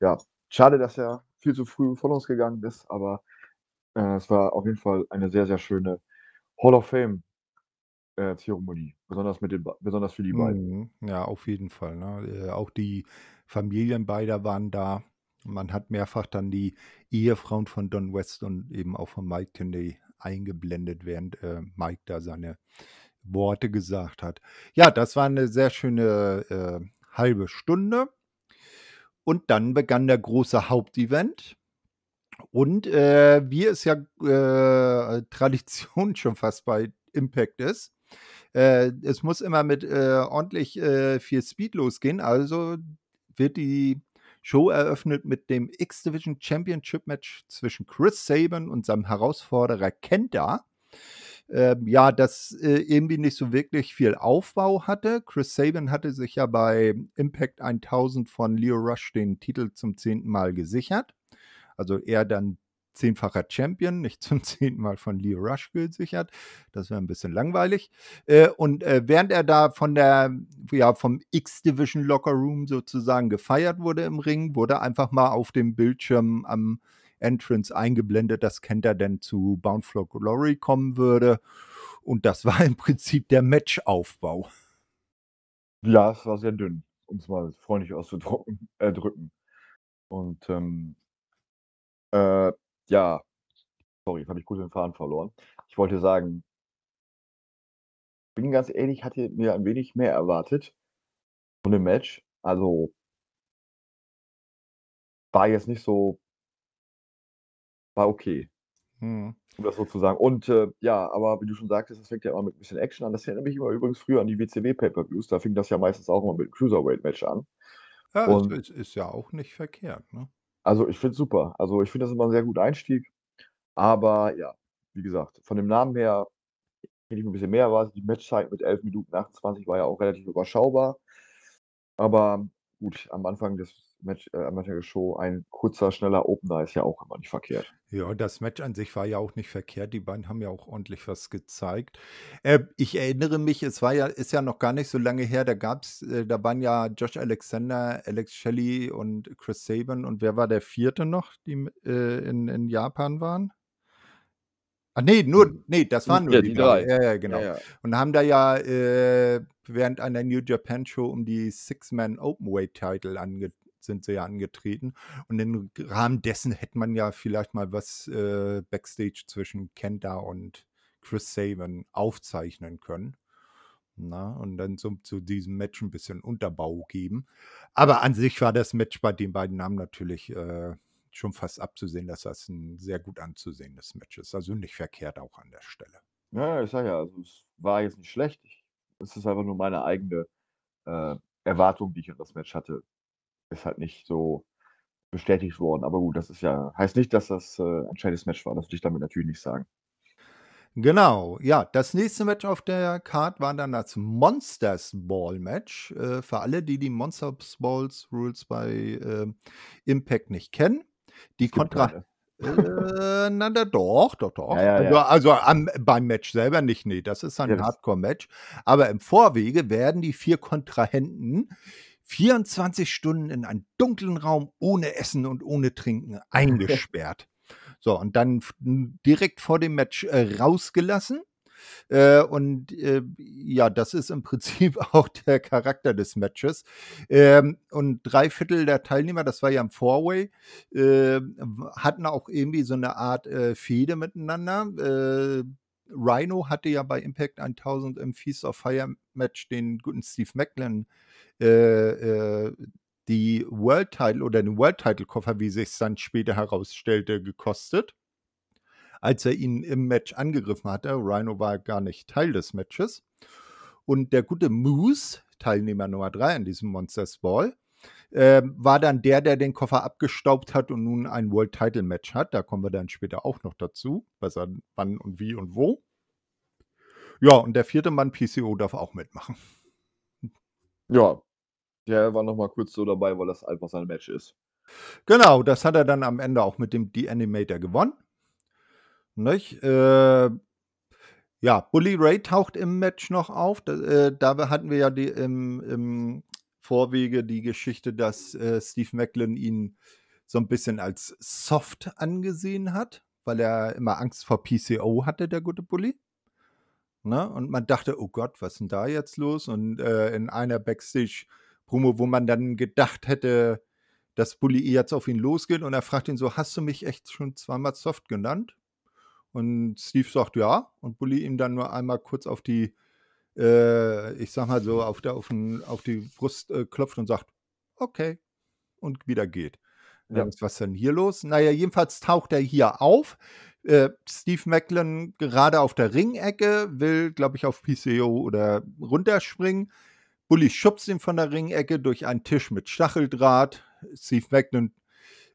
S2: ja, schade, dass er viel zu früh von uns gegangen ist, aber Äh, es war auf jeden Fall eine sehr, sehr schöne Hall of Fame äh, Zeremonie, besonders mit den besonders für die beiden.
S1: Mhm. Ja, auf jeden Fall, ne? Äh, auch die Familien beider waren da. Man hat mehrfach dann die Ehefrauen von Don West und eben auch von Mike Kennedy eingeblendet, während, äh, Mike da seine Worte gesagt hat. Ja, das war 'ne sehr schöne, äh, 1/2 Stunde. Und dann begann der große Hauptevent. Und, äh, wie es ja, äh, Tradition schon fast bei Impact ist, äh, es muss immer mit, äh, ordentlich, äh, viel Speed losgehen. Also wird die Show eröffnet mit dem X-Division Championship Match zwischen Chris Sabin und seinem Herausforderer Kenta. Ähm, ja, das, äh, irgendwie nicht so wirklich viel Aufbau hatte. Chris Sabin hatte sich ja bei Impact 1000 von Lio Rush den Titel zum 10. Mal gesichert. Also er dann 10-facher Champion, nicht zum 10. Mal von Lio Rush gesichert. Das wäre 'n bisschen langweilig. Äh, und, äh, während er da von der ja, vom X-Division Locker Room sozusagen gefeiert wurde im Ring, wurde einfach mal auf dem Bildschirm am Entrance eingeblendet, dass Kenta denn zu Bound for Glory kommen würde. Und das war im Prinzip der Matchaufbau.
S2: Ja, es war sehr dünn, um's mal freundlich auszudrucken äh, drücken. Und, ähm äh, ja. Sorry, habe ich kurz den Faden verloren. Ich wollte sagen bin ganz ehrlich, hatte mir ein wenig mehr erwartet von dem Match. Also war jetzt nicht so war okay.
S1: Mhm.
S2: Um das so zu sagen. Und, äh, ja, aber wie du schon sagtest, das fängt ja immer mit 'n bisschen Action an. Das erinnert mich immer übrigens früher an die WCW Pay-Per-Views. Da fing das ja meistens auch immer mit 'm Cruiserweight-Match an.
S1: Ja,
S2: Und
S1: ist ist ja auch nicht verkehrt, ne?
S2: Also, ich finde es super. Also, ich finde das immer 'n sehr guter Einstieg. Aber ja, wie gesagt, von dem Namen her hätte ich mir 'n bisschen mehr erwartet. Die Matchzeit mit 11 Minuten 28 war ja auch relativ überschaubar. Aber gut, am Anfang des Match äh, am Anfang der Show ein kurzer, schneller Opener ist ja auch immer nicht verkehrt.
S1: Ja, das Match an sich war ja auch nicht verkehrt. Die beiden haben ja auch ordentlich was gezeigt. Äh, ich erinnere mich, es war ja ist ja noch gar nicht so lange her, da gab's äh, da waren ja Josh Alexander, Alex Shelley und Chris Sabin und wer war der 4. noch, die äh, in in Japan waren? Ah, ne, nur
S2: Hm.
S1: ne, das waren nur
S2: ja,
S1: die
S2: die
S1: 3.
S2: 3.
S1: Ja, ja,
S2: Ja,
S1: genau.
S2: ja.
S1: Und haben da ja, äh, während einer New Japan Show um die Six-Man Openweight Title ange sind sie ja angetreten. Und im Rahmen dessen hätte man ja vielleicht mal was, äh, Backstage zwischen Kenta und Chris Sabin aufzeichnen können, ne? Und dann so zu diesem Match 'n bisschen Unterbau geben. Aber an sich war das Match bei den beiden Namen natürlich, äh, schon fast abzusehen, dass das 'n sehr gut anzusehendes Match ist. Also, nicht verkehrt auch an der Stelle.
S2: Ja, ich sage ja, also, es war jetzt nicht schlecht. Es ist einfach nur meine eigene, äh, Erwartung, die ich an das Match hatte, ist halt nicht so bestätigt worden. Aber gut, das ist ja heißt nicht, dass das, äh, ein schlechtes Match war. Das will ich damit natürlich nicht sagen.
S1: Genau, ja. Das nächste Match auf der Card war dann das Monsters Ball Match. Äh, für alle, die die Monsters Balls Rules bei, ähm, Impact nicht kennen. Die Kontra äh, na da doch, doch, doch.
S2: Ja, ja,
S1: Also
S2: ja.
S1: also am beim Match selber nicht, ne, das ist dann
S2: Ja,
S1: 'n
S2: das
S1: Hardcore-Match. Aber im Vorwege werden die 4 Kontrahenten 24 Stunden in einen dunklen Raum ohne Essen und ohne Trinken eingesperrt. So, und dann direkt vor dem Match, äh, rausgelassen. Äh, und, äh, ja, das ist im Prinzip auch der Charakter des Matches. Ähm, und 3/4 der Teilnehmer, das war ja 'n Four-Way, w hatten auch irgendwie so 'ne Art, äh, Fehde miteinander. Äh, Rhino hatte ja bei Impact 1000 im Feast of Fire Match den guten Steve Maclin, äh, äh, die World Title oder den World Title Koffer, wie sich's dann später herausstellte, gekostet als er ihn im Match angegriffen hatte. Rhino war gar nicht Teil des Matches. Und der gute Moose, Teilnehmer Nummer 3 an diesem Monsters Ball, ähm, war dann der, der den Koffer abgestaubt hat und nun ein World Title Match hat. Da kommen wir dann später auch noch dazu, was er wann und wie und wo. Ja, und der 4. Mann, PCO, darf auch mitmachen.
S2: Ja, der war noch mal kurz so dabei, weil das einfach sein Match ist.
S1: Genau, das hat er dann am Ende auch mit dem The Animator gewonnen. Nicht? Äh, ja, Bully Ray taucht im Match noch auf. D äh, da hatten wir ja die im im Vorwege die Geschichte, dass, äh, Steve Maclin ihn so 'n bisschen als soft angesehen hat, weil er immer Angst vor PCO hatte, der gute Bully. Ne? Und man dachte, oh Gott, was ist denn da jetzt los? Und äh, in einer Backstage-Promo, wo man dann gedacht hätte, dass Bully jetzt auf ihn losgeht und er fragt ihn so, hast du mich echt schon zweimal soft genannt? Und Steve sagt ja und Bully ihm dann nur einmal kurz auf die, äh, ich sag mal so, auf, der, auf, den, auf die Brust äh, klopft und sagt, okay, und wieder geht. Ja. Was ist denn hier los? Naja, jedenfalls taucht er hier auf. Äh, Steve Macklin gerade auf der Ringecke, will, glaube ich, auf PCO oder runterspringen. Bully schubst ihn von der Ringecke durch einen Tisch mit Stacheldraht. Steve Macklin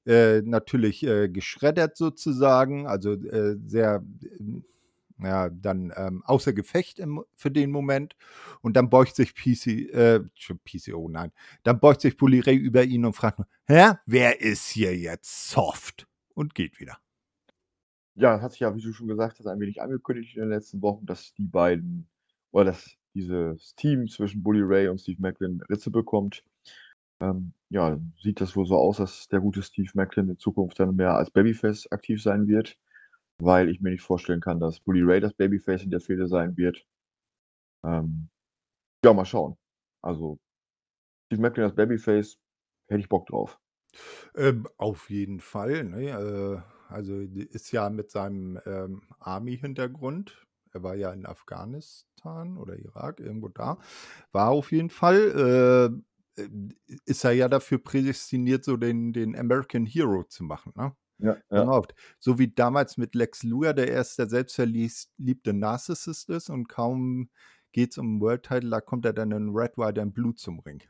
S1: äh, natürlich äh, geschreddert sozusagen, also äh, sehr, ja, dann ähm, außer Gefecht im, für den Moment. Und dann beugt sich PC, äh, PCO, nein, dann beugt sich Bully über ihn und fragt, hä, wer ist hier jetzt soft? Und geht wieder.
S2: Ja, hat sich ja, wie du schon gesagt hast, ein wenig angekündigt in den letzten Wochen, dass die beiden oder dass dieses Team zwischen Bully Ray und Steve Macklin Ritze bekommt. Ähm, ja, sieht das wohl so aus, dass der gute Steve Macklin in Zukunft dann mehr als Babyface aktiv sein wird, weil ich mir nicht vorstellen kann, dass Bully Ray das Babyface in der Fehde sein wird. Ähm, ja, mal schauen. Also, Steve Macklin als Babyface hätte ich Bock drauf.
S1: Ähm, auf jeden Fall. Ne? Äh also ist ja mit seinem ähm, Army-Hintergrund, er war ja in Afghanistan oder Irak, irgendwo da, war auf jeden Fall, äh, äh ist er ja dafür prädestiniert, so den, den American Hero zu machen. Ne?
S2: Ja, ja.
S1: So wie damals mit Lex Luger, der erst der selbstverliebte Narcissist ist und kaum geht es um World Title, da kommt er dann in Red, White and Blue zum Ring.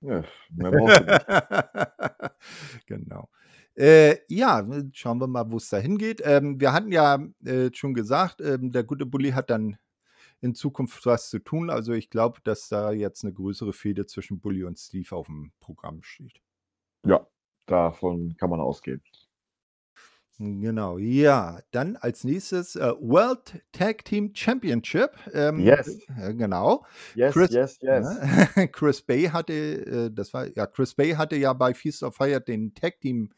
S2: Ja, mehr brauchst du
S1: nicht. genau. Äh, ja, schauen wir mal, wo es da hingeht. Ähm, wir hatten ja äh, schon gesagt, ähm, der gute Bully hat dann in Zukunft was zu tun. Also ich glaube, dass da jetzt eine größere Fehde zwischen Bully und Steve auf dem Programm steht.
S2: Ja, davon kann man ausgehen.
S1: Genau, ja. Dann als nächstes äh, World Tag Team Championship.
S2: Ähm, yes.
S1: Äh, genau.
S2: Yes, Chris, yes, yes.
S1: Äh, Chris Bay hatte, äh, das war, ja, Chris Bay hatte ja bei Feast of Fire den Tag Team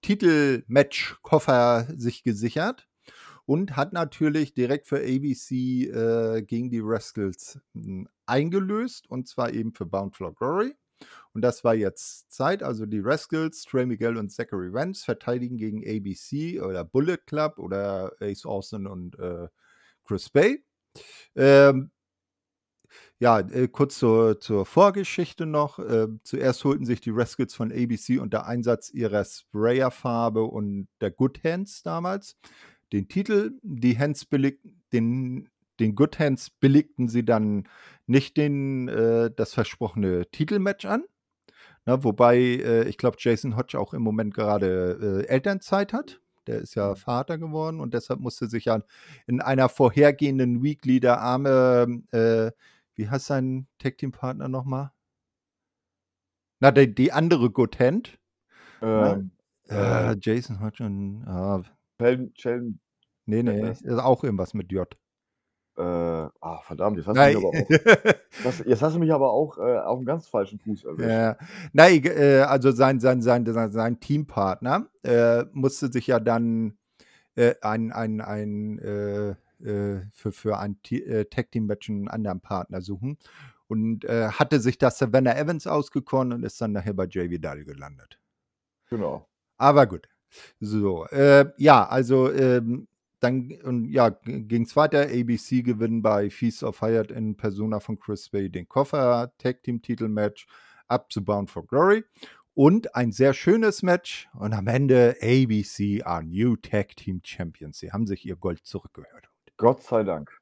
S1: Titelmatch-Koffer sich gesichert und hat natürlich direkt für ABC äh, gegen die Rascals hm, eingelöst und zwar eben für Bound for Glory. Und das war jetzt Zeit. Also die Rascals, Trey Miguel und Zachary Vance verteidigen gegen ABC oder Bullet Club oder Ace Austin und äh, Chris Bay. Ähm, ja, äh, kurz zur, zur Vorgeschichte noch. Äh, zuerst holten sich die Rascals von ABC unter Einsatz ihrer Sprayerfarbe und der Good Hands damals den Titel. Die Hands billig, den, den Good Hands billigten sie dann nicht den, äh, das versprochene Titelmatch an. Na, wobei, äh, ich glaube, Jason Hodge auch im Moment gerade äh, Elternzeit hat. Der ist ja mhm. Vater geworden und deshalb musste sich ja in einer vorhergehenden Weekly der arme äh, wie heißt sein Tag-Team-Partner nochmal? Na, die, die andere Good Hand. Ähm, äh, äh, Jason Hodgson. Ah.
S2: Sheldon, Sheldon.
S1: Nee, nee, ist auch irgendwas mit J.
S2: Äh, ah, verdammt, jetzt hast, du mich aber auch, das, jetzt hast du mich aber auch äh, auf einem ganz falschen Fuß erwischt.
S1: Ja. Nein, äh, also sein, sein, sein, sein, sein Teampartner äh, musste sich ja dann äh, ein, ein, ein äh, äh, für, für ein äh, Tag-Team-Match einen anderen Partner suchen. Und äh, hatte sich das Savannah Evans ausgekommen und ist dann nachher bei Jay Vidal gelandet.
S2: Genau.
S1: Aber gut. So, äh, ja, also ähm, dann und ja, ging es weiter. ABC gewinnen bei Feast of Hyatt in Persona von Chris Bay den Koffer, Tag Team Titelmatch, up to Bound for Glory und ein sehr schönes Match und am Ende ABC are New Tag Team Champions. Sie haben sich ihr Gold zurückgehört.
S2: Gott sei Dank.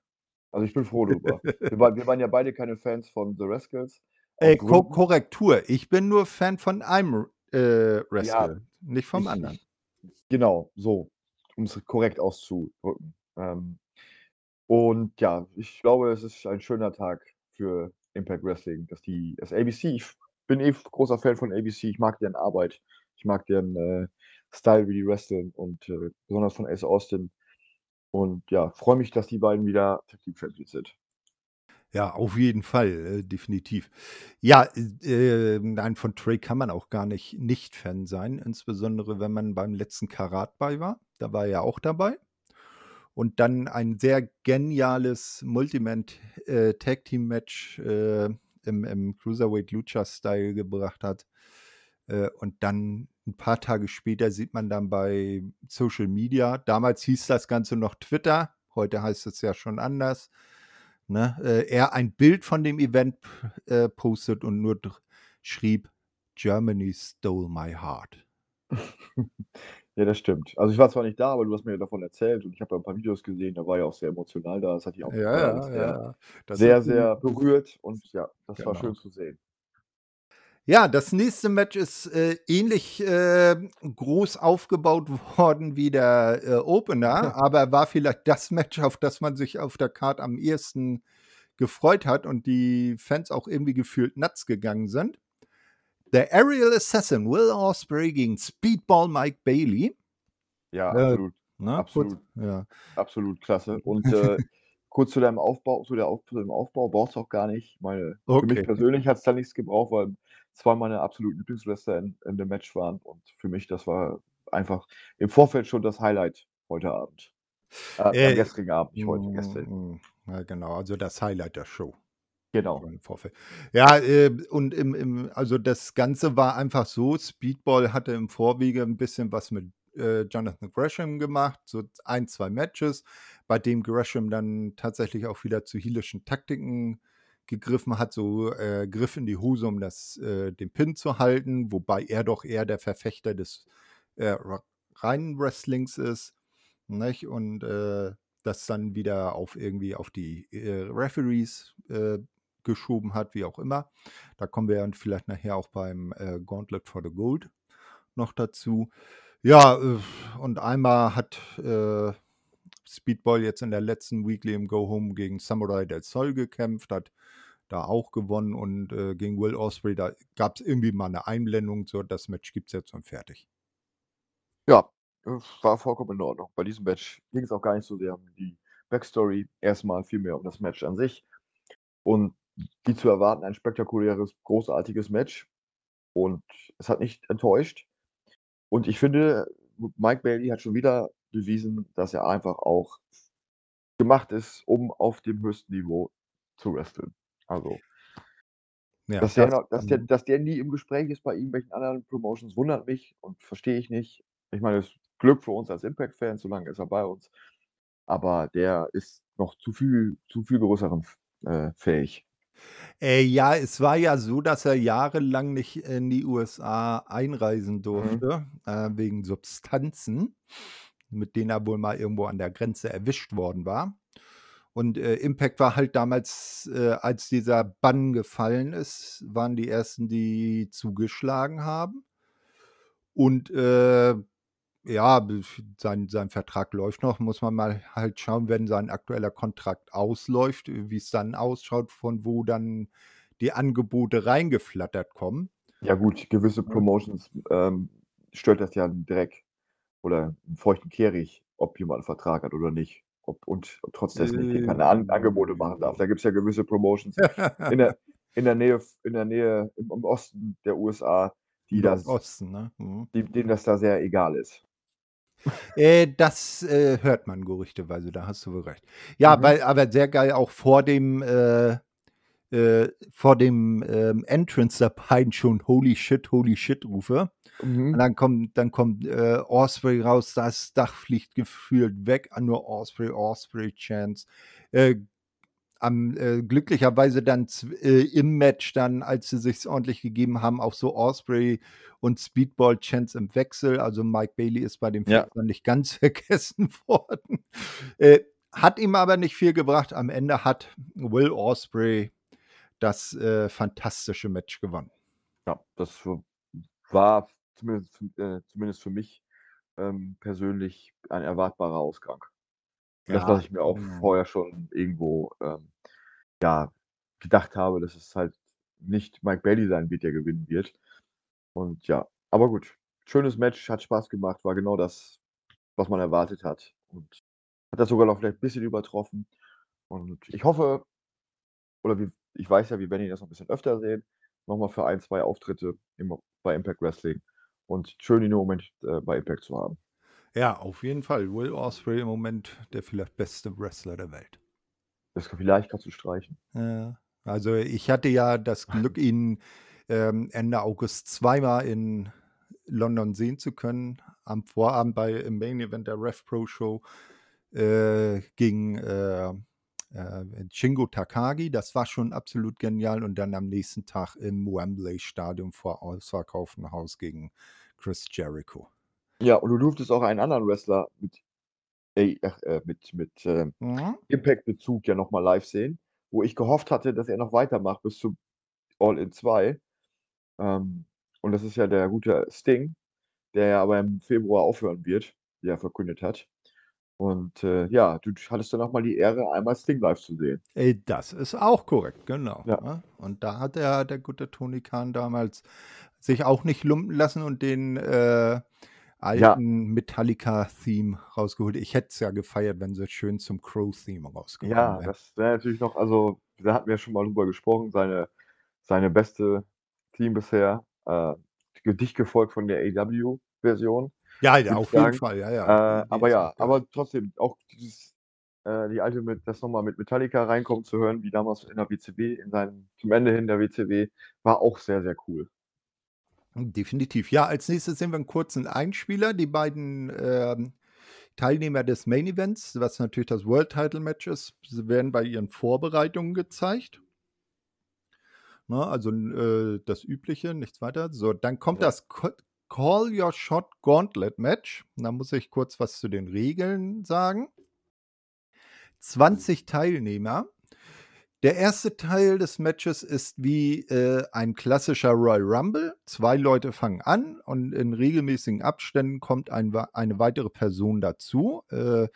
S2: Also ich bin froh darüber. wir, waren, wir waren ja beide keine Fans von The Rascals.
S1: Äh, Ko Korrektur, ich bin nur Fan von einem äh, Rascal, ja, nicht vom ich, anderen.
S2: Genau, so, um es korrekt auszudrücken. Ähm, und ja, ich glaube, es ist ein schöner Tag für Impact Wrestling, dass die, das ABC, ich bin eh großer Fan von ABC, ich mag deren Arbeit, ich mag deren äh, Style, wie die wresteln und äh, besonders von Ace Austin und ja, freue mich, dass die beiden wieder Tag Team Champions sind.
S1: Ja, auf jeden Fall, äh, definitiv. Ja, äh, nein, von Trey kann man auch gar nicht nicht Fan sein, insbesondere wenn man beim letzten Karat bei war. da war er auch dabei. Und dann ein sehr geniales Multiman äh, äh, im, im Cruiserweight Lucha Style gebracht hat. Äh, und dann ein paar Tage später sieht man dann bei Social Media, damals hieß das Ganze noch Twitter, heute heißt es ja schon anders, ne, äh, er ein Bild von dem Event äh, postet und nur schrieb, Germany stole my heart.
S2: Ja, das stimmt. Also, ich war zwar nicht da, aber du hast mir ja davon erzählt und ich habe ja 'n paar Videos gesehen, da war er auch sehr emotional da. Das hat dich auch
S1: Ja, ja,
S2: sehr
S1: ja.
S2: Sehr, sehr berührt und ja, das war
S1: Genau.
S2: schön zu sehen.
S1: Ja, das nächste Match ist, äh, ähnlich, äh, groß aufgebaut worden wie der, äh, Opener, aber war vielleicht das Match, auf das man sich auf der Card am ehesten gefreut hat und die Fans auch irgendwie gefühlt nuts gegangen sind. Der Aerial Assassin Will Ospreay gegen Speedball Mike Bailey.
S2: Ja,
S1: Äh,
S2: absolut.
S1: ne,
S2: Absolut.
S1: ja.
S2: Absolut klasse. Und, äh, kurz zu deinem Aufbau zu der Auf zu dem Aufbau braucht's auch gar nicht. Meine für mich
S1: Okay.
S2: persönlich hat's da nichts gebraucht, weil 2 meiner absoluten Lieblingswrestler in in dem Match waren und für mich das war einfach im Vorfeld schon das Highlight heute Abend. Äh,
S1: Äh,
S2: gestrigen Abend, nicht heute, gestern.
S1: hm, ja genau, also das Highlight der Show.
S2: Genau.
S1: Im Vorfeld. Ja, äh, und im im also das Ganze war einfach so, Speedball hatte im Vorwege 'n bisschen was mit, äh, Jonathan Gresham gemacht, so 1, 2 Matches, bei dem Gresham dann tatsächlich auch wieder zu heelischen Taktiken gegriffen hat, so, äh, Griff in die Hose, um das äh, den Pin zu halten, wobei er doch eher der Verfechter des, äh, reinen Wrestlings ist, nicht? Und, äh, das dann wieder auf irgendwie auf die, äh, Referees, äh, geschoben hat, wie auch immer. Da kommen wir dann vielleicht nachher auch beim, Gauntlet for the Gold noch dazu. Ja, und einmal hat, Speedball jetzt in der letzten Weekly im Go Home gegen Samurai del Sol gekämpft, hat da auch gewonnen und, äh, gegen Will Ospreay, da gab's irgendwie mal 'ne Einblendung, so: „Das Match gibt's jetzt und fertig.“
S2: Ja, äh, war vollkommen in Ordnung. Bei diesem Match ging's auch gar nicht so sehr um die Backstory, erst mal vielmehr um das Match an sich. Und wie zu erwarten, ein spektakuläres, großartiges Match. Und es hat nicht enttäuscht. Und ich finde, Mike Bailey hat schon wieder bewiesen, dass er einfach auch gemacht ist, um auf dem höchsten Niveau zu wresteln. Also
S1: Ja,
S2: dass der
S1: das
S2: dass der dass der nie im Gespräch ist bei irgendwelchen anderen Promotions, wundert mich und verstehe ich nicht. Ich meine, das ist Glück für uns als Impact-Fans, so lange ist er bei uns. Aber der ist noch zu viel zu viel Größerem f äh, fähig.
S1: Äh, ja, es war ja so, dass er jahrelang nicht in die USA einreisen
S2: Mhm.
S1: durfte, äh, wegen Substanzen, mit denen er wohl mal irgendwo an der Grenze erwischt worden war. Und, äh, Impact war halt damals, äh, als dieser Bann gefallen ist, waren die Ersten, die zugeschlagen haben. Und, äh, ja, sein sein Vertrag läuft noch, muss man mal halt schauen, wenn sein aktueller Kontrakt ausläuft, äh, wie's dann ausschaut, von wo dann die Angebote reingeflattert kommen.
S2: Ja gut, gewisse? Promotions, ähm, stört das ja direkt oder 'n feuchten Kehricht, ob jemand 'n Vertrag hat oder nicht. Ob und trotz dessen ich hier keine An Angebote machen darf. Da gibt's ja gewisse Promotions in der in der Nähe in der Nähe im im Osten der USA, die das
S1: Nordosten, ne? Mhm.
S2: die denen das da sehr egal ist.
S1: Äh, das, äh, hört man gerüchteweise, da hast du wohl recht. Ja,
S2: Mhm.
S1: weil aber sehr geil auch vor dem, äh äh, vor dem, ähm, Entrance der beiden schon „Holy shit, holy shit“ Rufe. Und
S2: Mhm.
S1: dann kommt dann kommt, äh, Ospreay raus, das Dach fliegt gefühlt weg, an nur Ospreay, Ospreay Chants. Äh, am äh, glücklicherweise dann äh, im Match dann, als sie sich's ordentlich gegeben haben, auch so Ospreay und Speedball Chants im Wechsel. Also, Mike Bailey ist bei den
S2: Ja.
S1: Dann nicht ganz vergessen worden. Äh, hat ihm aber nicht viel gebracht. Am Ende hat Will Ospreay das, äh, fantastische Match gewonnen.
S2: Ja, das war zumindest äh, zumindest für mich, ähm, persönlich ein erwartbarer Ausgang. Das,
S1: Ja,
S2: was ich mir auch
S1: mhm.
S2: vorher schon irgendwo, ähm, ja, gedacht habe, dass es halt nicht Mike Bailey sein wird, der gewinnen wird. Und ja, aber gut. Schönes Match, hat Spaß gemacht, war genau das, was man erwartet hat und hat das sogar noch vielleicht bisschen übertroffen. Und ich hoffe oder wir ich weiß ja, wir werden ihn jetzt noch 'n bisschen öfter sehen, noch mal für 1, 2 Auftritte im bei Impact Wrestling und schön ihn im Moment, äh, bei Impact zu haben.
S1: Ja, auf jeden Fall. Will Ospreay im Moment der vielleicht beste Wrestler der Welt.
S2: Das vielleicht kannst du streichen.
S1: Ja. Also ich hatte ja das Glück, ihn ähm, Ende August zweimal in London sehen zu können. Am Vorabend bei im Main Event der Rev Pro Show äh, gegen äh, äh, Shingo Takagi. Das war schon absolut genial. Und dann am nächsten Tag im Wembley Stadion vor ausverkauftem Haus gegen Chris Jericho.
S2: Ja, und du durftest auch einen anderen Wrestler mit, äh, mit, mit äh,
S1: Mhm.
S2: Impact-Bezug ja nochmal live sehen, wo ich gehofft hatte, dass er noch weitermacht bis zu All In 2. Ähm, und das ist ja der gute Sting, der ja aber im Februar aufhören wird, wie er verkündet hat. Und äh, ja, du hattest dann auch mal die Ehre, einmal Sting live zu sehen.
S1: Äh, Das ist auch korrekt, genau.
S2: Ja.
S1: ne? Und da hat der, der gute Tony Khan damals sich auch nicht lumpen lassen und den äh, alten Metallica-Theme rausgeholt. Ich hätte es ja gefeiert, wenn sie schön zum Crow-Theme rausgekommen
S2: Ja,
S1: wären.
S2: das wäre natürlich noch, also da hatten wir schon mal drüber gesprochen, seine, seine beste Team bisher. Äh, dicht gefolgt von der AW-Version.
S1: Ja, ja auf jeden
S2: sagen.
S1: Fall, ja,
S2: Äh,
S1: ja. Die
S2: aber ja, aber trotzdem, auch dieses, äh, die alte mit, das nochmal mit Metallica reinkommen zu hören, wie damals in der WCW, in seinem, zum Ende hin der WCW, war auch sehr, sehr cool.
S1: Definitiv. Ja, als nächstes sehen wir einen kurzen Einspieler. Die beiden ähm, Teilnehmer des Main Events, was natürlich das World Title Match ist, werden bei ihren Vorbereitungen gezeigt. Ne, also äh, das Übliche, nichts weiter. So, dann kommt
S2: Ja.
S1: das Call Your Shot Gauntlet Match. Da muss ich kurz was zu den Regeln sagen. 20 Teilnehmer. Der erste Teil des Matches ist wie äh, ein klassischer Royal Rumble. Zwei Leute fangen an und in regelmäßigen Abständen kommt ein, eine weitere Person dazu. Äh,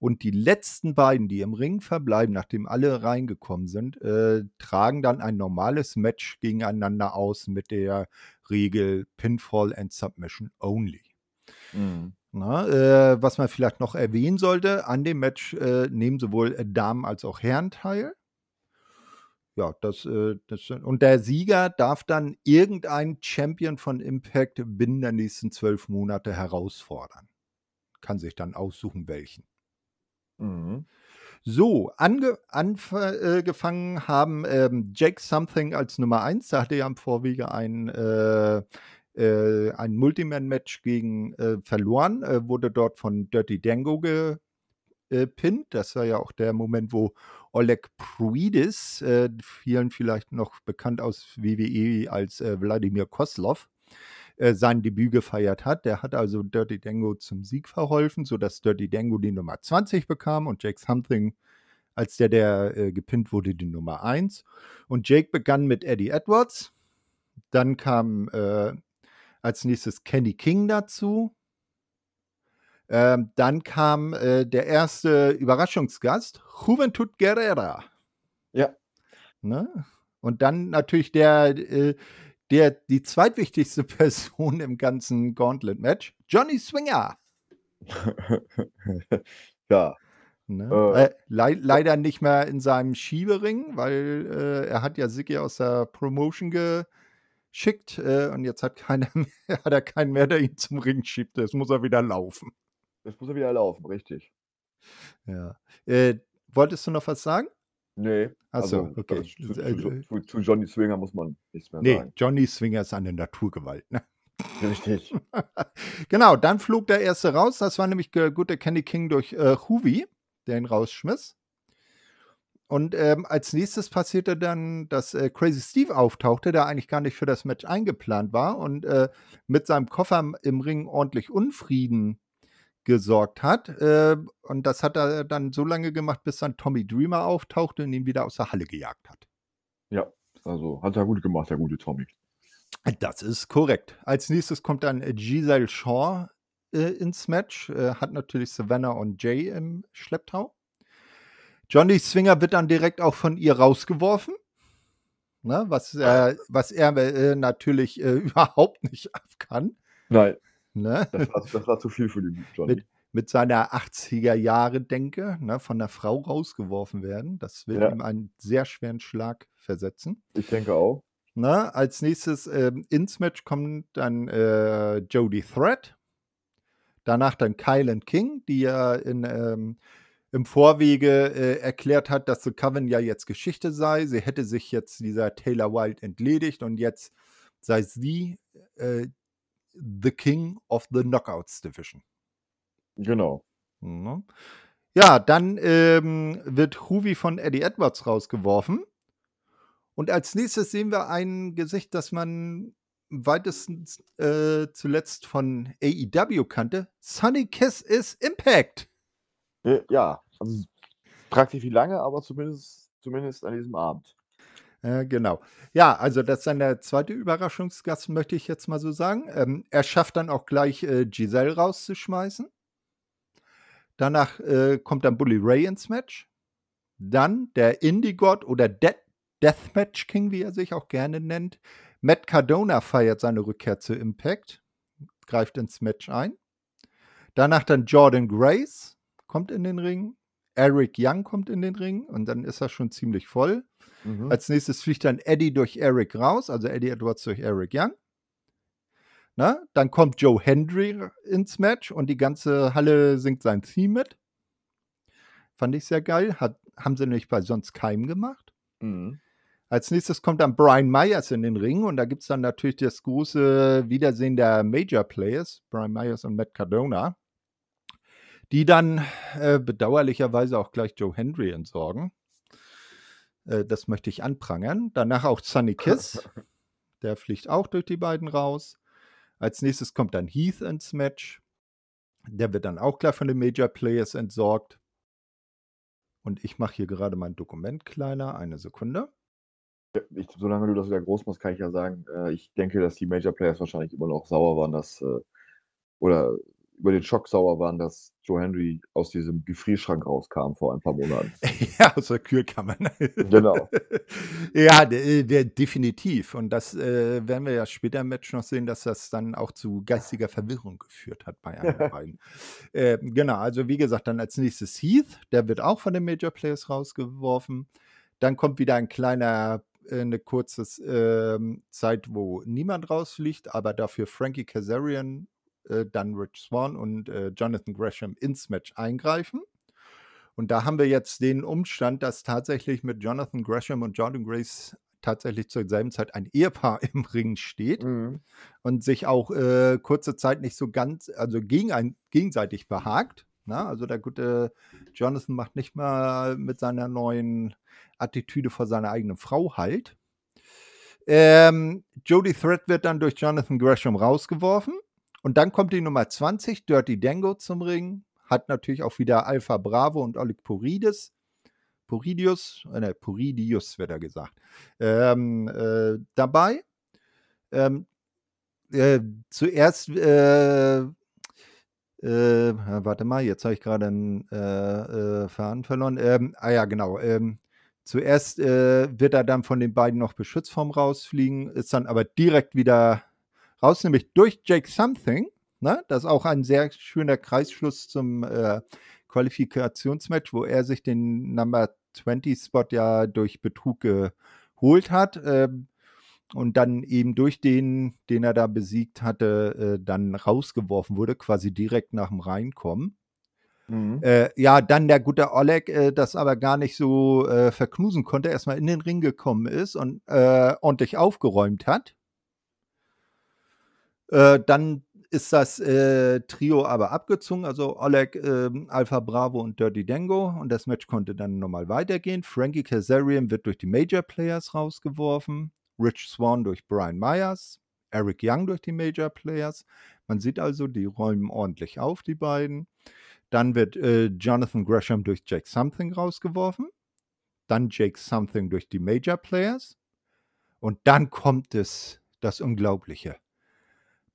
S1: und die letzten beiden, die im Ring verbleiben, nachdem alle reingekommen sind, äh, tragen dann ein normales Match gegeneinander aus mit der Regel Pinfall and Submission Only.
S2: Mhm.
S1: Na, äh, was man vielleicht noch erwähnen sollte, an dem Match äh, nehmen sowohl Damen als auch Herren teil. Ja, das, äh, das und der Sieger darf dann irgendeinen Champion von Impact binnen der nächsten zwölf Monate herausfordern. Kann sich dann aussuchen, welchen.
S2: Mhm.
S1: So, ange, angefangen haben ähm, Jake Something als Nummer 1. Da hatte er am Vorwege ein, äh, äh, ein Multiman-Match gegen äh, verloren, äh, wurde dort von Dirty Dango gepinnt. Das war ja auch der Moment, wo Oleg Pruidis, äh, vielen vielleicht noch bekannt aus WWE als äh, Wladimir Koslov, äh, sein Debüt gefeiert hat. Der hat also Dirty Dango zum Sieg verholfen, sodass Dirty Dango die Nummer 20 bekam und Jake Something, als der, der äh, gepinnt wurde, die Nummer 1. Und Jake begann mit Eddie Edwards. Dann kam äh, als nächstes Kenny King dazu. Ähm, dann kam äh, der erste Überraschungsgast, Juventud Guerrera.
S2: Ja.
S1: Ne? Und dann natürlich der, äh, der, die zweitwichtigste Person im ganzen Gauntlet-Match, Johnny Swinger.
S2: ja.
S1: Ne?
S2: Äh,
S1: Äh, lei leider nicht mehr in seinem Schiebering, weil äh, er hat ja Siggi aus der Promotion geschickt äh, und jetzt hat keiner mehr, hat er keinen mehr, der ihn zum Ring schiebt. Jetzt muss er wieder laufen.
S2: Jetzt muss er wieder laufen, richtig.
S1: Ja. Äh, wolltest du noch was sagen?
S2: Nee,
S1: Achso,
S2: also
S1: okay.
S2: zu, zu,
S1: Äh,
S2: zu, zu, zu Johnny Swinger muss man nichts mehr
S1: nee,
S2: sagen.
S1: Johnny Swinger ist eine Naturgewalt. Ne?
S2: Richtig.
S1: genau, dann flog der erste raus. Das war nämlich der gute Kenny King durch äh, Huvi, der ihn rausschmiss. Und ähm, als nächstes passierte dann, dass äh, Crazy Steve auftauchte, der eigentlich gar nicht für das Match eingeplant war und äh, mit seinem Koffer im Ring ordentlich Unfrieden gesorgt hat. Äh, und das hat er dann so lange gemacht, bis dann Tommy Dreamer auftauchte und ihn wieder aus der Halle gejagt hat.
S2: Ja, also hat er gut gemacht, der gute Tommy.
S1: Das ist korrekt. Als nächstes kommt dann Giselle Shaw äh, ins Match, äh, hat natürlich Savannah und Jay im Schlepptau. Johnny Swinger wird dann direkt auch von ihr rausgeworfen. Ne, was, äh, was er äh, natürlich äh, überhaupt nicht ab kann.
S2: Nein,
S1: Ne?
S2: das war, das war zu viel für den Johnny.
S1: Mit, mit seiner 80er-Jahre-Denke ne, von der Frau rausgeworfen werden. Das wird
S2: Ja.
S1: ihm einen sehr schweren Schlag versetzen.
S2: Ich denke auch.
S1: Na, als nächstes ähm, ins Match kommt dann äh, Jody Threat. Danach dann Kylan King, die ja in, ähm, im Vorwege äh, erklärt hat, dass The Coven ja jetzt Geschichte sei. Sie hätte sich jetzt dieser Taylor Wilde entledigt und jetzt sei sie äh, the King of the Knockouts Division.
S2: Genau.
S1: Mhm. Ja, dann ähm, wird Huvi von Eddie Edwards rausgeworfen. Und als nächstes sehen wir ein Gesicht, das man weitestens äh, zuletzt von AEW kannte. Sunny Kiss is Impact.
S2: Äh, Ja, also fragt sich wie lange, aber zumindest, zumindest an diesem Abend.
S1: Äh, genau. Ja, also das ist dann der zweite Überraschungsgast, möchte ich jetzt mal so sagen. Ähm, er schafft dann auch gleich äh, Giselle rauszuschmeißen. Danach äh, kommt dann Bully Ray ins Match. Dann der Indie-God oder De Deathmatch King, wie er sich auch gerne nennt. Matt Cardona feiert seine Rückkehr zu Impact, greift ins Match ein. Danach dann Jordan Grace kommt in den Ring. Eric Young kommt in den Ring und dann ist er schon ziemlich voll.
S2: Mhm.
S1: Als nächstes fliegt dann Eddie durch Eric raus, also Eddie Edwards durch Eric Young. Na, dann kommt Joe Hendry ins Match und die ganze Halle singt sein Theme mit. Fand ich sehr geil. Hat, haben sie nämlich bei sonst keinem gemacht.
S2: Mhm.
S1: Als nächstes kommt dann Brian Myers in den Ring und da gibt es dann natürlich das große Wiedersehen der Major Players, Brian Myers und Matt Cardona, die dann äh, bedauerlicherweise auch gleich Joe Hendry entsorgen. Äh, das möchte ich anprangern. Danach auch Sunny Kiss, der fliegt auch durch die beiden raus. Als nächstes kommt dann Heath ins Match. Der wird dann auch gleich von den Major Players entsorgt. Und ich mache hier gerade mein Dokument kleiner. Eine Sekunde.
S2: Ich, solange du das wieder groß machst, kann ich ja sagen, äh, ich denke, dass die Major Players wahrscheinlich immer noch sauer waren, dass, äh, oder über den Schock sauer waren, dass Joe Henry aus diesem Gefrierschrank rauskam vor ein paar Monaten.
S1: Ja, aus der Kühlkammer. ne?
S2: Genau.
S1: ja, der, der, definitiv. Und das äh, werden wir ja später im Match noch sehen, dass das dann auch zu geistiger Verwirrung geführt hat bei einem der beiden. Äh, genau, also wie gesagt, dann als nächstes Heath, der wird auch von den Major Players rausgeworfen. Dann kommt wieder ein kleiner, äh, eine kurze ähm, Zeit, wo niemand rausfliegt, aber dafür Frankie Kazarian, äh, dann Rich Swan und äh, Jonathan Gresham ins Match eingreifen. Und da haben wir jetzt den Umstand, dass tatsächlich mit Jonathan Gresham und Jordan Grace tatsächlich zur selben Zeit ein Ehepaar im Ring steht
S2: Mhm.
S1: und sich auch äh, kurze Zeit nicht so ganz, also gegen ein, gegenseitig behagt. Na, also der gute Jonathan macht nicht mal mit seiner neuen Attitüde vor seiner eigenen Frau halt. Ähm, Jody Thread wird dann durch Jonathan Gresham rausgeworfen. Und dann kommt die Nummer 20, Dirty Dango, zum Ring. Hat natürlich auch wieder Alpha Bravo und Oleg Porides. Poridius, äh, ne, Poridius wird er gesagt, ähm, äh, dabei. Ähm, äh, zuerst, äh, äh, warte mal, jetzt habe ich gerade einen Faden verloren. Ähm, ah ja, genau. Ähm, zuerst wird er dann von den beiden noch beschützt vom Rausfliegen, ist dann aber direkt wieder raus, nämlich durch Jake Something. Ne? Das ist auch ein sehr schöner Kreisschluss zum äh, Qualifikationsmatch, wo er sich den Number 20 Spot ja durch Betrug geholt hat. Ähm, und dann eben durch den, den er da besiegt hatte, äh, dann rausgeworfen wurde, quasi direkt nach dem Reinkommen.
S2: Mhm.
S1: Äh, ja, dann der gute Oleg, äh, das aber gar nicht so äh, verknusen konnte, erstmal in den Ring gekommen ist und äh, ordentlich aufgeräumt hat. Äh, dann ist das äh, Trio aber abgezogen, also Oleg, ähm, Alpha Bravo und Dirty Dango. Und das Match konnte dann nochmal weitergehen. Frankie Kazarian wird durch die Major Players rausgeworfen. Rich Swan durch Brian Myers. Eric Young durch die Major Players. Man sieht also, die räumen ordentlich auf, die beiden. Dann wird äh, Jonathan Gresham durch Jake Something rausgeworfen. Dann Jake Something durch die Major Players. Und dann kommt es, das Unglaubliche.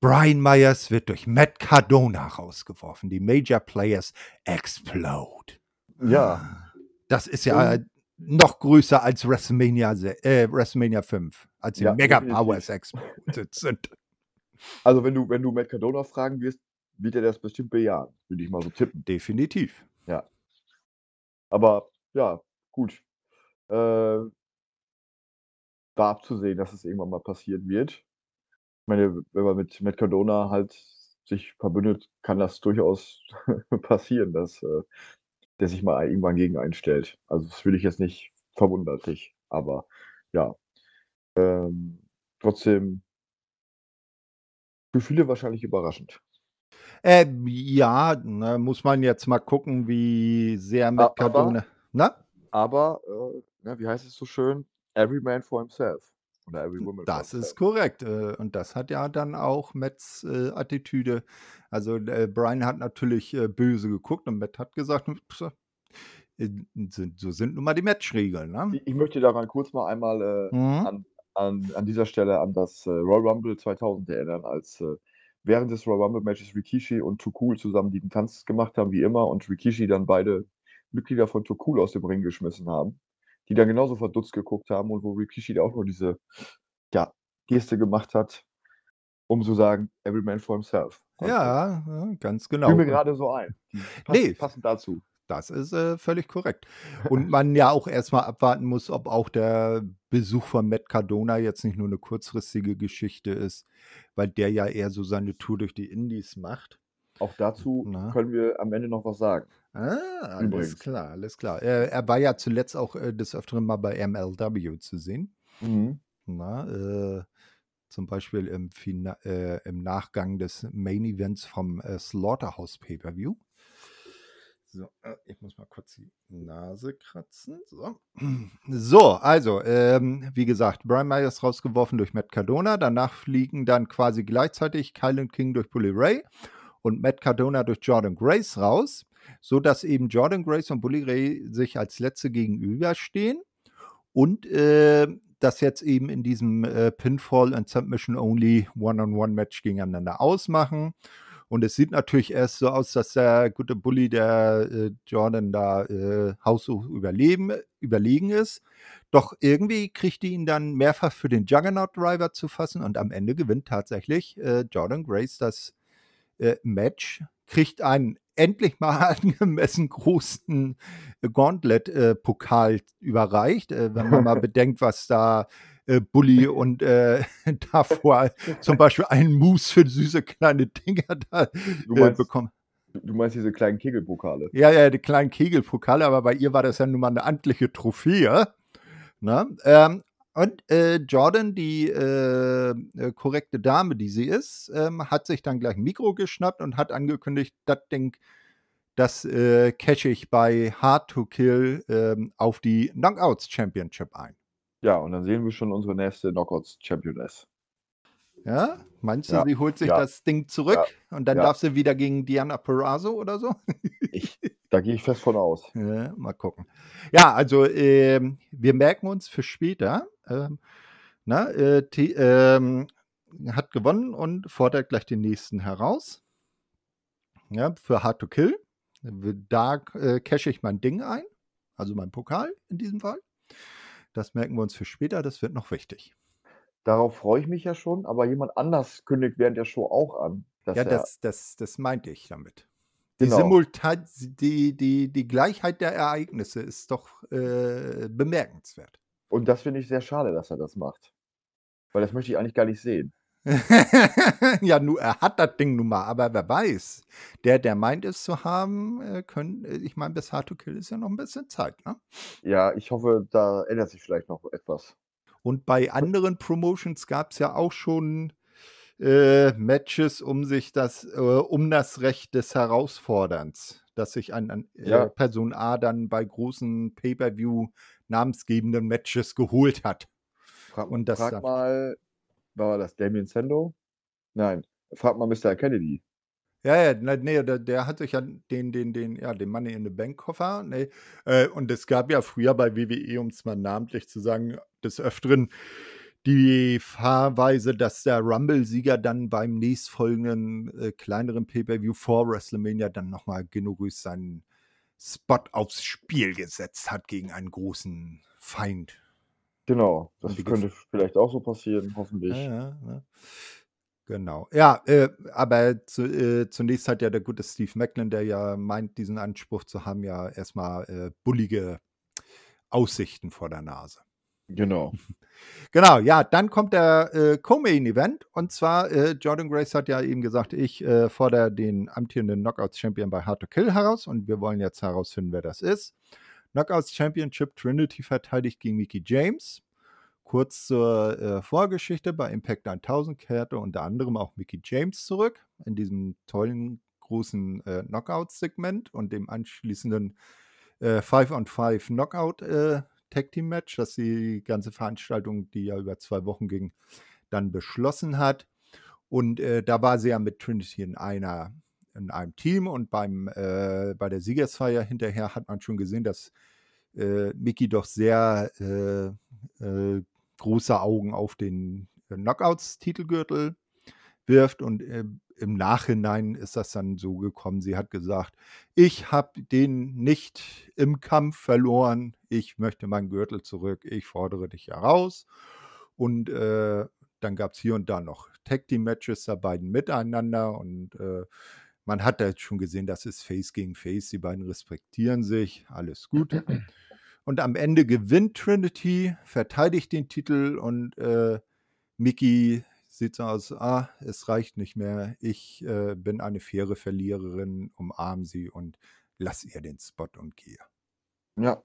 S1: Brian Myers wird durch Matt Cardona rausgeworfen. Die Major Players explode.
S2: Ja.
S1: Das ist ja äh, noch größer als WrestleMania, äh, WrestleMania 5, als die
S2: Ja,
S1: Mega. Powers exploded sind.
S2: Also wenn du, wenn du Matt Cardona fragen wirst, wird er das bestimmt bejahen, würde ich mal so tippen.
S1: Definitiv.
S2: Ja. Aber ja, gut. Äh, war abzusehen, dass es irgendwann mal passieren wird. Ich meine, wenn man mit Matt Cardona halt sich verbündet, kann das durchaus passieren, dass, äh, der sich mal irgendwann gegen einen stellt. Also, das würde ich jetzt nicht verwunderlich, aber ja. Ähm, trotzdem viele wahrscheinlich überraschend.
S1: Ähm, ja, ne, muss man jetzt mal gucken, wie sehr Matt
S2: aber
S1: Cardona
S2: aber, äh, ne, wie heißt es so schön? Every man for himself oder every woman
S1: das ist korrekt, äh, und das hat ja dann auch Matts, äh, Attitüde also, äh, Bryan hat natürlich, äh, böse geguckt und Matt hat gesagt: „Hm, sind so sind nun mal die Matchregeln, ne?“
S2: I ich möchte daran kurz mal einmal,
S1: Mhm.
S2: an an an dieser Stelle an das, Royal Rumble 2000 erinnern, als, äh, während des Royal Rumble Matches Rikishi und Too Cool zusammen diesen Tanz gemacht haben wie immer und Rikishi dann beide Mitglieder von Too Cool aus dem Ring geschmissen haben, die dann genauso verdutzt geguckt haben und wo Rikishi da auch nur diese, ja, Geste gemacht hat, um zu sagen: „Every man for himself.“ Also
S1: Ja, ja, ganz
S2: fiel
S1: genau
S2: mir
S1: und
S2: grade so ein.
S1: Ne,
S2: Passt passend dazu.
S1: das ist, äh, völlig korrekt. Und man ja auch erst mal abwarten muss, ob auch der Besuch von Matt Cardona jetzt nicht nur 'ne kurzfristige Geschichte ist, weil der ja eher so seine Tour durch die Indies macht.
S2: Auch dazu
S1: Ne?
S2: können wir am Ende noch was sagen.
S1: Ah, alles
S2: Übrigens.
S1: klar, alles klar. Äh, er war ja zuletzt auch, äh, des Öfteren mal bei MLW zu sehen.
S2: Mhm.
S1: Ne, äh, zum Beispiel im Fina äh, im Nachgang des Main Events vom, äh, Slaughterhouse Pay-Per-View. So, äh, ich muss mal kurz die Nase kratzen, so. So, also, ähm, wie gesagt, Brian Myers rausgeworfen durch Matt Cardona. Danach fliegen dann quasi gleichzeitig Kyle King durch Bully Ray und Matt Cardona durch Jordan Grace raus, sodass eben Jordan Grace und Bully Ray sich als Letzte gegenüberstehen und, äh, das jetzt eben in diesem, äh, Pinfall and Submission Only One-on-One-Match gegeneinander ausmachen. Und es sieht natürlich erst so aus, dass der gute Bully, der, äh, Jordan da, äh, haushoch überleben überlegen ist. Doch irgendwie kriegt die ihn dann mehrfach für den Juggernaut Driver zu fassen und am Ende gewinnt tatsächlich, äh, Jordan Grace das, äh, Match, kriegt einen endlich mal angemessen großen Gauntlet, äh, Pokal überreicht, äh, wenn man mal bedenkt, was da, äh, Bully und, äh, davor zum Beispiel einen Moose für süße kleine Dinger da,
S2: Du
S1: äh, bekommen.
S2: du meinst diese kleinen Kegelpokale?
S1: Ja, ja, die kleinen Kegelpokale, aber bei ihr war das ja nun mal 'ne amtliche Trophäe, ne? Ähm, und, äh, Jordan, die, äh, äh, korrekte Dame, die sie ist, ähm, hat sich dann gleich 'n Mikro geschnappt und hat angekündigt: „Das Ding, das, äh, cashe ich bei Hard to Kill, ähm, auf die Knockouts Championship ein.“
S2: Ja, und dann sehen wir schon unsere nächste Knockouts Championess.
S1: Ja? Meinst du,
S2: Ja,
S1: sie holt sich
S2: ja,
S1: das Ding zurück
S2: ja,
S1: und dann darf sie wieder gegen Diana Purrazzo oder so?
S2: Ich da gehe ich fest von aus.
S1: Ja, mal gucken. Ja, also, ähm, wir merken uns für später, ähm, ne, äh, T ähm, hat gewonnen und fordert gleich den nächsten heraus. Ja, für Hard to Kill. Da, äh, cashe ich mein Ding ein, also mein Pokal in diesem Fall. Das merken wir uns für später, das wird noch wichtig.
S2: Darauf freue ich mich ja schon, aber jemand anders kündigt während der Show auch an, dass
S1: Ja,
S2: er
S1: das das das meinte ich damit. Die
S2: Genau.
S1: Simultan die die die Gleichheit der Ereignisse ist doch, äh, bemerkenswert.
S2: Und das finde ich sehr schade, dass er das macht. Weil das möchte ich eigentlich gar nicht sehen.
S1: Ja, nu er hat das Ding nun mal, aber wer weiß. Der, der meint, es zu haben, äh, können äh, ich meine, bis Hard to Kill ist ja noch 'n bisschen Zeit, ne?
S2: Ja, ich hoffe, da ändert sich vielleicht noch etwas.
S1: Und bei anderen Promotions gab's ja auch schon, äh, Matches, um sich das äh, um das Recht des Herausforderns, dass sich ein ein äh,
S2: Ja.
S1: Person A dann bei großen Pay-per-View namensgebenden Matches geholt hat.
S2: Frag
S1: Und das
S2: frag mal war das Damien Sandow? Nein, frag mal Mr. Kennedy.
S1: Ja, ja, ne, ne, der der hat sich ja den den den ja, den Money in the Bank Koffer, ne? Äh, und es gab ja früher bei WWE, um's mal namentlich zu sagen, des Öfteren die Fahrweise, dass der Rumble-Sieger dann beim nächstfolgenden, äh, kleineren Pay-per-View vor WrestleMania dann noch mal generös seinen Spot aufs Spiel gesetzt hat gegen einen großen Feind.
S2: Genau, das könnte vielleicht auch so passieren,
S1: Ja,
S2: hoffentlich.
S1: ja, ne? Genau. Ja, äh, aber zu äh, zunächst hat ja der gute Steve Maclin, der ja meint, diesen Anspruch zu haben, ja erst mal, äh, bullige Aussichten vor der Nase.
S2: Genau.
S1: Genau, ja, dann kommt der äh, Co-Main-Event und zwar äh, Jordan Grace hat ja eben gesagt, ich äh, fordere den amtierenden Knockouts-Champion bei Hard to Kill heraus und wir wollen jetzt herausfinden, wer das ist. Knockouts Championship Trinity verteidigt gegen Mickey James. Kurz zur äh, Vorgeschichte: Bei Impact 1000 kehrte unter anderem auch Mickey James zurück in diesem tollen großen äh, Knockout-Segment und dem anschließenden äh, 5-on-5 Knockout äh, Tag Team Match, das die ganze Veranstaltung, die ja über zwei Wochen ging, dann beschlossen hat. Und äh, da war sie ja mit Trinity in einer in einem Team und beim äh, bei der Siegersfeier hinterher hat man schon gesehen, dass äh, Mickey doch sehr äh, äh große Augen auf den Knockouts-Titelgürtel wirft und äh, im Nachhinein ist das dann so gekommen. Sie hat gesagt, ich habe den nicht im Kampf verloren, ich möchte meinen Gürtel zurück, ich fordere dich heraus. Und äh, dann gab es hier und da noch Tag Team Matches der beiden miteinander und äh, man hat da jetzt schon gesehen, das ist Face gegen Face, die beiden respektieren sich, alles gut. Und am Ende gewinnt Trinity, verteidigt den Titel und äh, Mickey sieht so aus, ah, es reicht nicht mehr. Ich äh, bin eine faire Verliererin, umarm sie und lass ihr den Spot und gehe.
S2: Ja.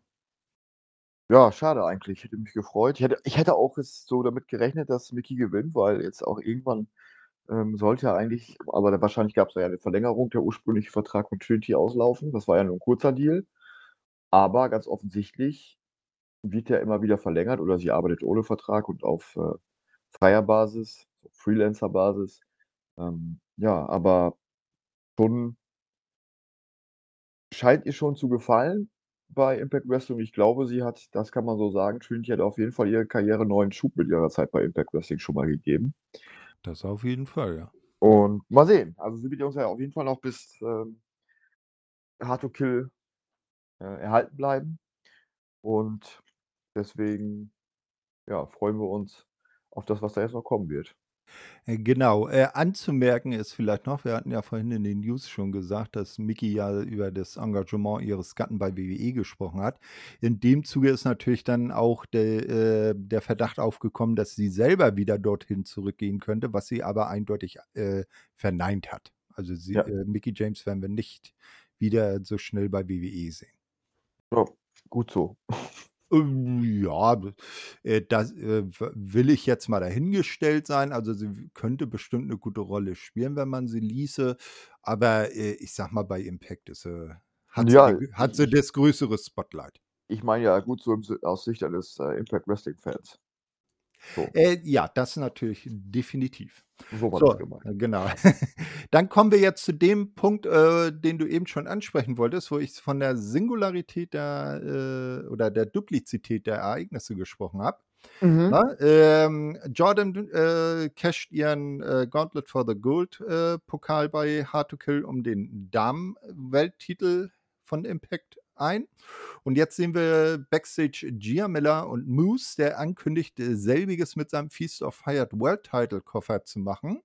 S2: Ja, schade eigentlich. Ich hätte mich gefreut. Ich hätte, ich hätte auch so damit gerechnet, dass Mickey gewinnt, weil jetzt auch irgendwann ähm, sollte ja eigentlich, aber wahrscheinlich gab es ja eine Verlängerung, der ursprüngliche Vertrag mit Trinity auslaufen. Das war ja nur ein kurzer Deal. Aber ganz offensichtlich wird er immer wieder verlängert oder sie arbeitet ohne Vertrag und auf äh, freier Basis. Freelancer-Basis. Ähm, ja, aber schon scheint ihr schon zu gefallen bei Impact Wrestling. Ich glaube, sie hat, das kann man so sagen, Trinity hat auf jeden Fall ihre Karriere neuen Schub mit ihrer Zeit bei Impact Wrestling schon mal gegeben.
S1: Das auf jeden Fall, ja.
S2: Und mal sehen. Also sie wird uns ja auf jeden Fall noch bis ähm, Hard to Kill äh, erhalten bleiben. Und deswegen ja, freuen wir uns auf das, was da jetzt noch kommen wird.
S1: Äh, genau, äh, anzumerken ist vielleicht noch, wir hatten ja vorhin in den News schon gesagt, dass Miki ja über das Engagement ihres Gatten bei WWE gesprochen hat. In dem Zuge ist natürlich dann auch der, äh, der Verdacht aufgekommen, dass sie selber wieder dorthin zurückgehen könnte, was sie aber eindeutig äh, verneint hat. Also sie,
S2: Ja.
S1: äh, Mickey James werden wir nicht wieder so schnell bei WWE sehen.
S2: Ja, gut so.
S1: Ähm, ja, äh, das äh, will ich jetzt mal dahingestellt sein. Also sie könnte bestimmt eine gute Rolle spielen, wenn man sie ließe. Aber äh, ich sag mal, bei Impact ist sie, hat,
S2: Ja,
S1: sie, hat
S2: ich,
S1: sie
S2: ich,
S1: das größere Spotlight.
S2: ich meine ja gut so im, Si- aus Sicht eines äh, Impact Wrestling Fans. So,
S1: Äh, ja, das natürlich definitiv.
S2: so war das
S1: So,
S2: gemeint.
S1: äh, genau. Dann kommen wir jetzt zu dem Punkt, äh, den du eben schon ansprechen wolltest, wo ich von der Singularität der, äh, oder der Duplizität der Ereignisse gesprochen habe.
S2: Mhm.
S1: Na, ähm, Jordan äh, casht ihren äh, Gauntlet for the Gold äh, Pokal bei Hard to Kill um den Damen-Welttitel von Impact ein. Und jetzt sehen wir Backstage Gia Miller und Moose, der ankündigt, selbiges mit seinem Feast of Hired World Title Koffer zu machen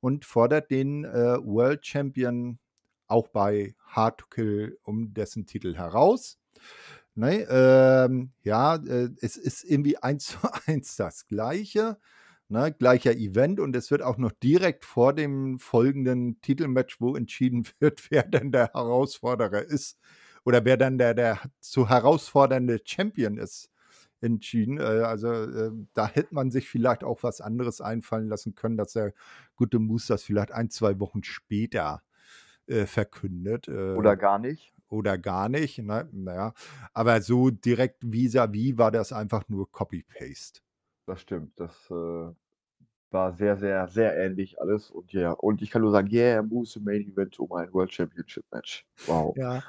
S1: und fordert den äh, World Champion auch bei Hard to Kill um dessen Titel heraus. Ne, ähm, ja, äh, es ist irgendwie eins zu eins das Gleiche. Ne, gleicher Event und es wird auch noch direkt vor dem folgenden Titelmatch, wo entschieden wird, wer denn der Herausforderer ist oder wer dann der, der zu herausfordernde Champion ist, entschieden. Äh, also äh, da hätte man sich vielleicht auch was anderes einfallen lassen können, dass der gute Moose das vielleicht ein, zwei Wochen später äh, verkündet.
S2: Oder gar nicht.
S1: oder gar nicht. Ne? Naja, aber so direkt vis-à-vis war das einfach nur Copy-Paste.
S2: Das stimmt. Das äh, war sehr, sehr, sehr ähnlich alles. Und ja, und ich kann nur sagen, yeah, Moose im Main Event um ein World Championship Match. Wow.
S1: Ja,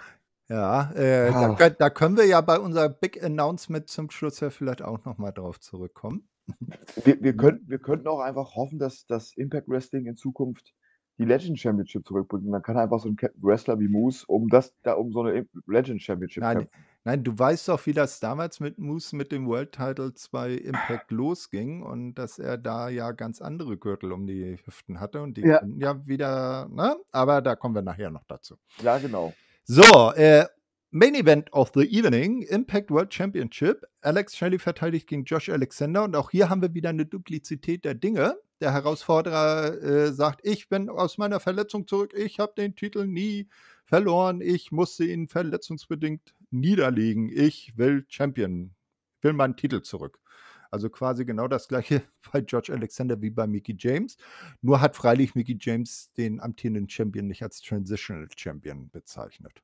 S1: ja, äh, da,
S2: Ah.
S1: könnt- da können wir ja bei unser Big Announcement zum Schluss ja vielleicht auch nochmal drauf zurückkommen.
S2: Wir, wir, könnten, wir könnten auch einfach hoffen, dass das Impact Wrestling in Zukunft die Legend Championship zurückbringt. Man kann einfach so Captain Wrestler wie Moose um das, da um so eine Legend Championship
S1: Nein,
S2: kämpfen.
S1: nein, du weißt doch, wie das damals mit Moose mit dem World Title bei Impact losging und dass er da ja ganz andere Gürtel um die Hüften hatte und die
S2: Ja.
S1: können ja wieder, ne? Aber da kommen wir nachher noch dazu.
S2: Ja, genau.
S1: So, äh, Main Event of the Evening, Impact World Championship. Alex Shelley verteidigt gegen Josh Alexander und auch hier haben wir wieder eine Duplizität der Dinge. Der Herausforderer äh, sagt, ich bin aus meiner Verletzung zurück, ich habe den Titel nie verloren, ich musste ihn verletzungsbedingt niederlegen, ich will Champion, will meinen Titel zurück. Also quasi genau das gleiche bei George Alexander wie bei Mickey James. Nur hat freilich Mickey James den amtierenden Champion nicht als Transitional Champion bezeichnet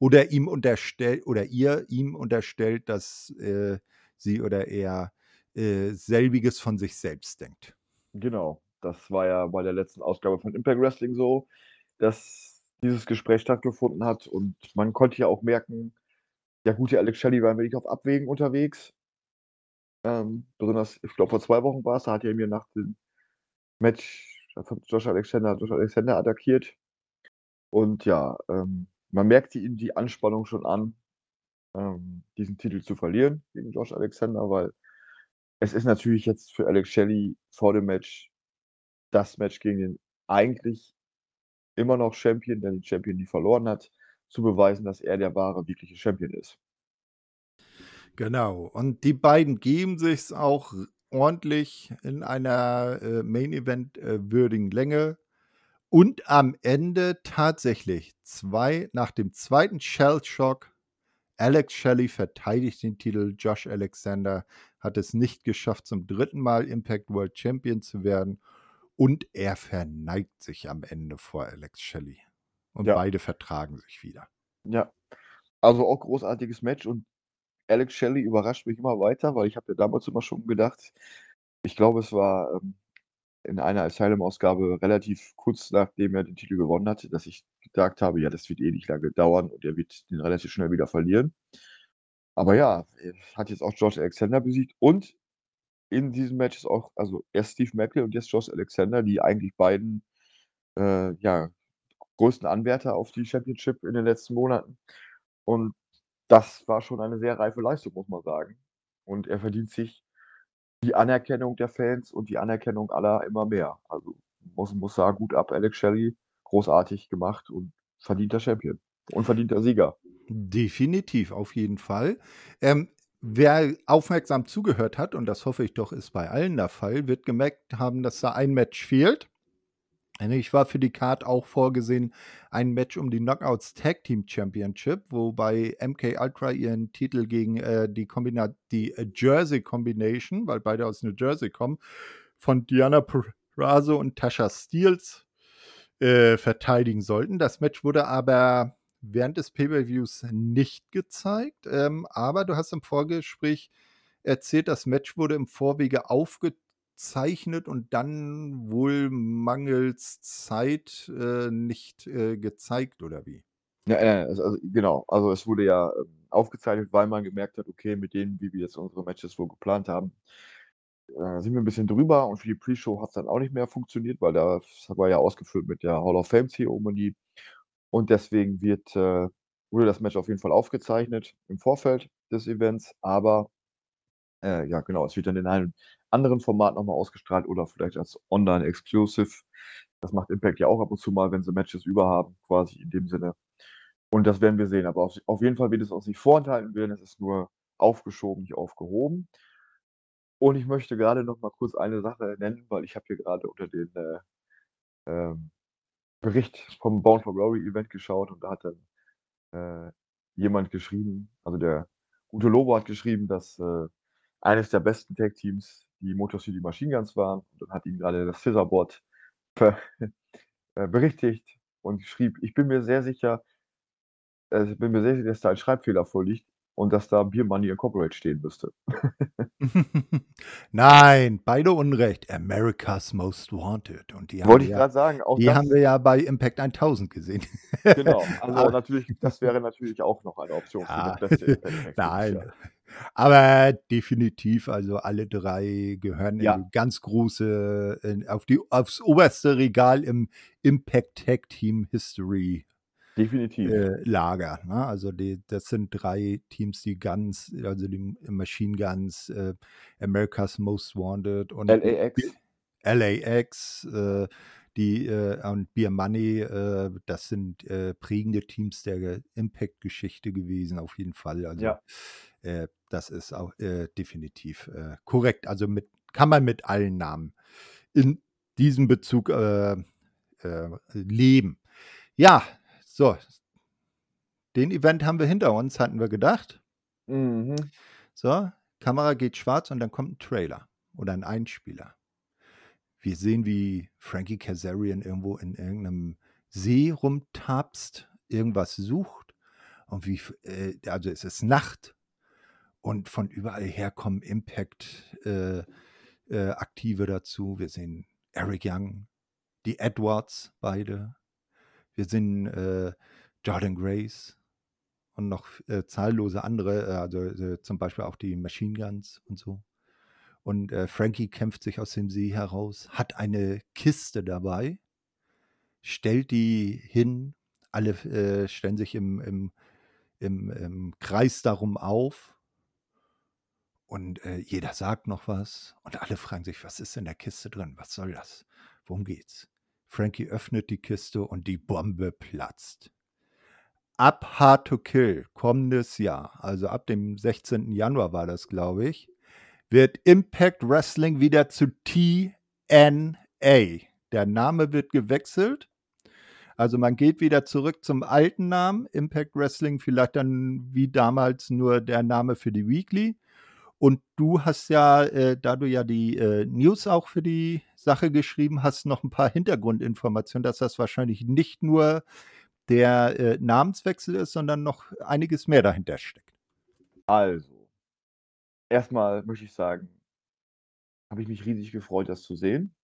S1: oder ihm unterstellt oder ihr ihm unterstellt, dass äh, sie oder er äh, selbiges von sich selbst denkt.
S2: Genau, das war ja bei der letzten Ausgabe von Impact Wrestling so, dass dieses Gespräch stattgefunden hat und man konnte ja auch merken, der gute Alex Shelley war ein wenig auf Abwägen unterwegs. Ähm, besonders, ich glaube, vor zwei Wochen war es, da hat er mir nach dem Match von Josh Alexander, Josh Alexander attackiert. Und ja, ähm, man merkte ihm die Anspannung schon an, ähm, diesen Titel zu verlieren gegen Josh Alexander, weil es ist natürlich jetzt für Alex Shelley vor dem Match das Match gegen den eigentlich immer noch Champion, der den Champion nie verloren hat, zu beweisen, dass er der wahre, wirkliche Champion ist.
S1: Genau. Und die beiden geben sich auch ordentlich in einer äh, Main Event äh, würdigen Länge. Und am Ende tatsächlich zwei, nach dem zweiten Shell Shock, Alex Shelley verteidigt den Titel. Josh Alexander hat es nicht geschafft, zum dritten Mal Impact World Champion zu werden. Und er verneigt sich am Ende vor Alex Shelley. Und ja. beide vertragen sich wieder.
S2: Ja, also auch großartiges Match. Und Alex Shelley überrascht mich immer weiter, weil ich habe ja damals immer schon gedacht, ich glaube, es war ähm, in einer Asylum-Ausgabe relativ kurz nachdem er den Titel gewonnen hatte, dass ich gedacht habe, ja, das wird eh nicht lange dauern und er wird den relativ schnell wieder verlieren. Aber ja, er hat jetzt auch George Alexander besiegt und in diesem Match ist auch, also erst Steve Mackel und jetzt Josh Alexander, die eigentlich beiden äh, ja, größten Anwärter auf die Championship in den letzten Monaten. Und das war schon eine sehr reife Leistung, muss man sagen. Und er verdient sich die Anerkennung der Fans und die Anerkennung aller immer mehr. Also muss, muss sagen, gut ab, Alex Shelley, großartig gemacht und verdienter Champion und verdienter Sieger.
S1: Definitiv, auf jeden Fall. Ähm, wer aufmerksam zugehört hat, und das hoffe ich doch ist bei allen der Fall, wird gemerkt haben, dass da ein Match fehlt. Ich war für die Card auch vorgesehen ein Match um die Knockouts Tag Team Championship, wobei MK Ultra ihren Titel gegen äh, die, Kombina die äh, Jersey Combination, weil beide aus New Jersey kommen, von Diana Perazo und Tasha Steels äh, verteidigen sollten. Das Match wurde aber während des Pay-per-Views nicht gezeigt, ähm, aber du hast im Vorgespräch erzählt, das Match wurde im Vorwege aufgezogen gezeichnet und dann wohl mangels Zeit äh, nicht äh, gezeigt oder wie?
S2: Ja, äh, also, genau. Also es wurde ja ähm, aufgezeichnet, weil man gemerkt hat, okay, mit denen, wie wir jetzt unsere Matches wohl geplant haben, äh, sind wir ein bisschen drüber und für die Pre-Show hat es dann auch nicht mehr funktioniert, weil das war ja ausgeführt mit der Hall of Fame-Zeremonie. Und deswegen wird, äh, wurde das Match auf jeden Fall aufgezeichnet im Vorfeld des Events, aber äh, ja, genau, es wird dann in einem anderen Format nochmal ausgestrahlt oder vielleicht als Online-Exclusive. Das macht Impact ja auch ab und zu mal, wenn sie Matches überhaben, quasi in dem Sinne. Und das werden wir sehen. Aber auf, auf jeden Fall wird es uns nicht vorenthalten werden. Es ist nur aufgeschoben, nicht aufgehoben. Und ich möchte gerade noch mal kurz eine Sache nennen, weil ich habe hier gerade unter den äh, ähm, Bericht vom Bound for Glory Event geschaut und da hat dann äh, jemand geschrieben, also der gute Lobo hat geschrieben, dass äh, eines der besten Tag-Teams die Motor City Machine Guns waren. Und dann hat ihn gerade das Scissorboard äh, berichtigt und schrieb, ich bin mir sehr sicher, äh, ich bin mir sehr sicher, dass da ein Schreibfehler vorliegt und dass da Beer Money Incorporate stehen müsste.
S1: Nein, beide Unrecht. America's Most Wanted. Und die
S2: Wollte ich ja, gerade sagen.
S1: die haben wir ja bei Impact 1000 gesehen.
S2: genau. Also natürlich, das wäre natürlich auch noch eine Option ja.
S1: Nein. Aber definitiv, also alle drei gehören ja. in ganz große, in, auf die, aufs oberste Regal im Impact Tag Team History
S2: Definitiv.
S1: Äh, Lager. Ne? Also die, das sind drei Teams, die ganz, also die Machine Guns, äh, America's Most Wanted und
S2: LAX.
S1: LAX, äh, Die äh, und Beer Money, äh, das sind äh, prägende Teams der Impact-Geschichte gewesen, auf jeden Fall. Also
S2: Ja.
S1: äh, das ist auch äh, definitiv äh, korrekt. Also mit, kann man mit allen Namen in diesem Bezug äh, leben. Ja, so. Den Event haben wir hinter uns, hatten wir gedacht.
S2: Mhm.
S1: So, Kamera geht schwarz und dann kommt ein Trailer oder ein Einspieler. Wir sehen, wie Frankie Kazarian irgendwo in irgendeinem See rumtapst, irgendwas sucht und wie, äh, also es ist Nacht und von überall her kommen Impact äh, äh, dazu. Wir sehen Eric Young, die Edwards beide. Wir sehen äh, Jordan Grace und noch äh, zahllose andere, äh, also zum Beispiel auch die Machine Guns und so. Und äh, Frankie kämpft sich aus dem See heraus, hat eine Kiste dabei, stellt die hin, alle äh, stellen sich im, im, im, im Kreis darum auf und äh, jeder sagt noch was und alle fragen sich, was ist in der Kiste drin? Was soll das? Worum geht's? Frankie öffnet die Kiste und die Bombe platzt. Ab Hard to Kill kommendes Jahr, also ab dem 16. Januar war das, glaube ich, wird Impact Wrestling wieder zu TNA. Der Name wird gewechselt. Also man geht wieder zurück zum alten Namen, Impact Wrestling, vielleicht dann wie damals nur der Name für die Weekly. Und du hast ja, äh, da du ja die äh, News auch für die Sache geschrieben hast, noch ein paar Hintergrundinformationen, dass das wahrscheinlich nicht nur der äh, Namenswechsel ist, sondern noch einiges mehr dahinter steckt.
S2: Also, erstmal möchte ich sagen, habe ich mich riesig gefreut, das zu sehen.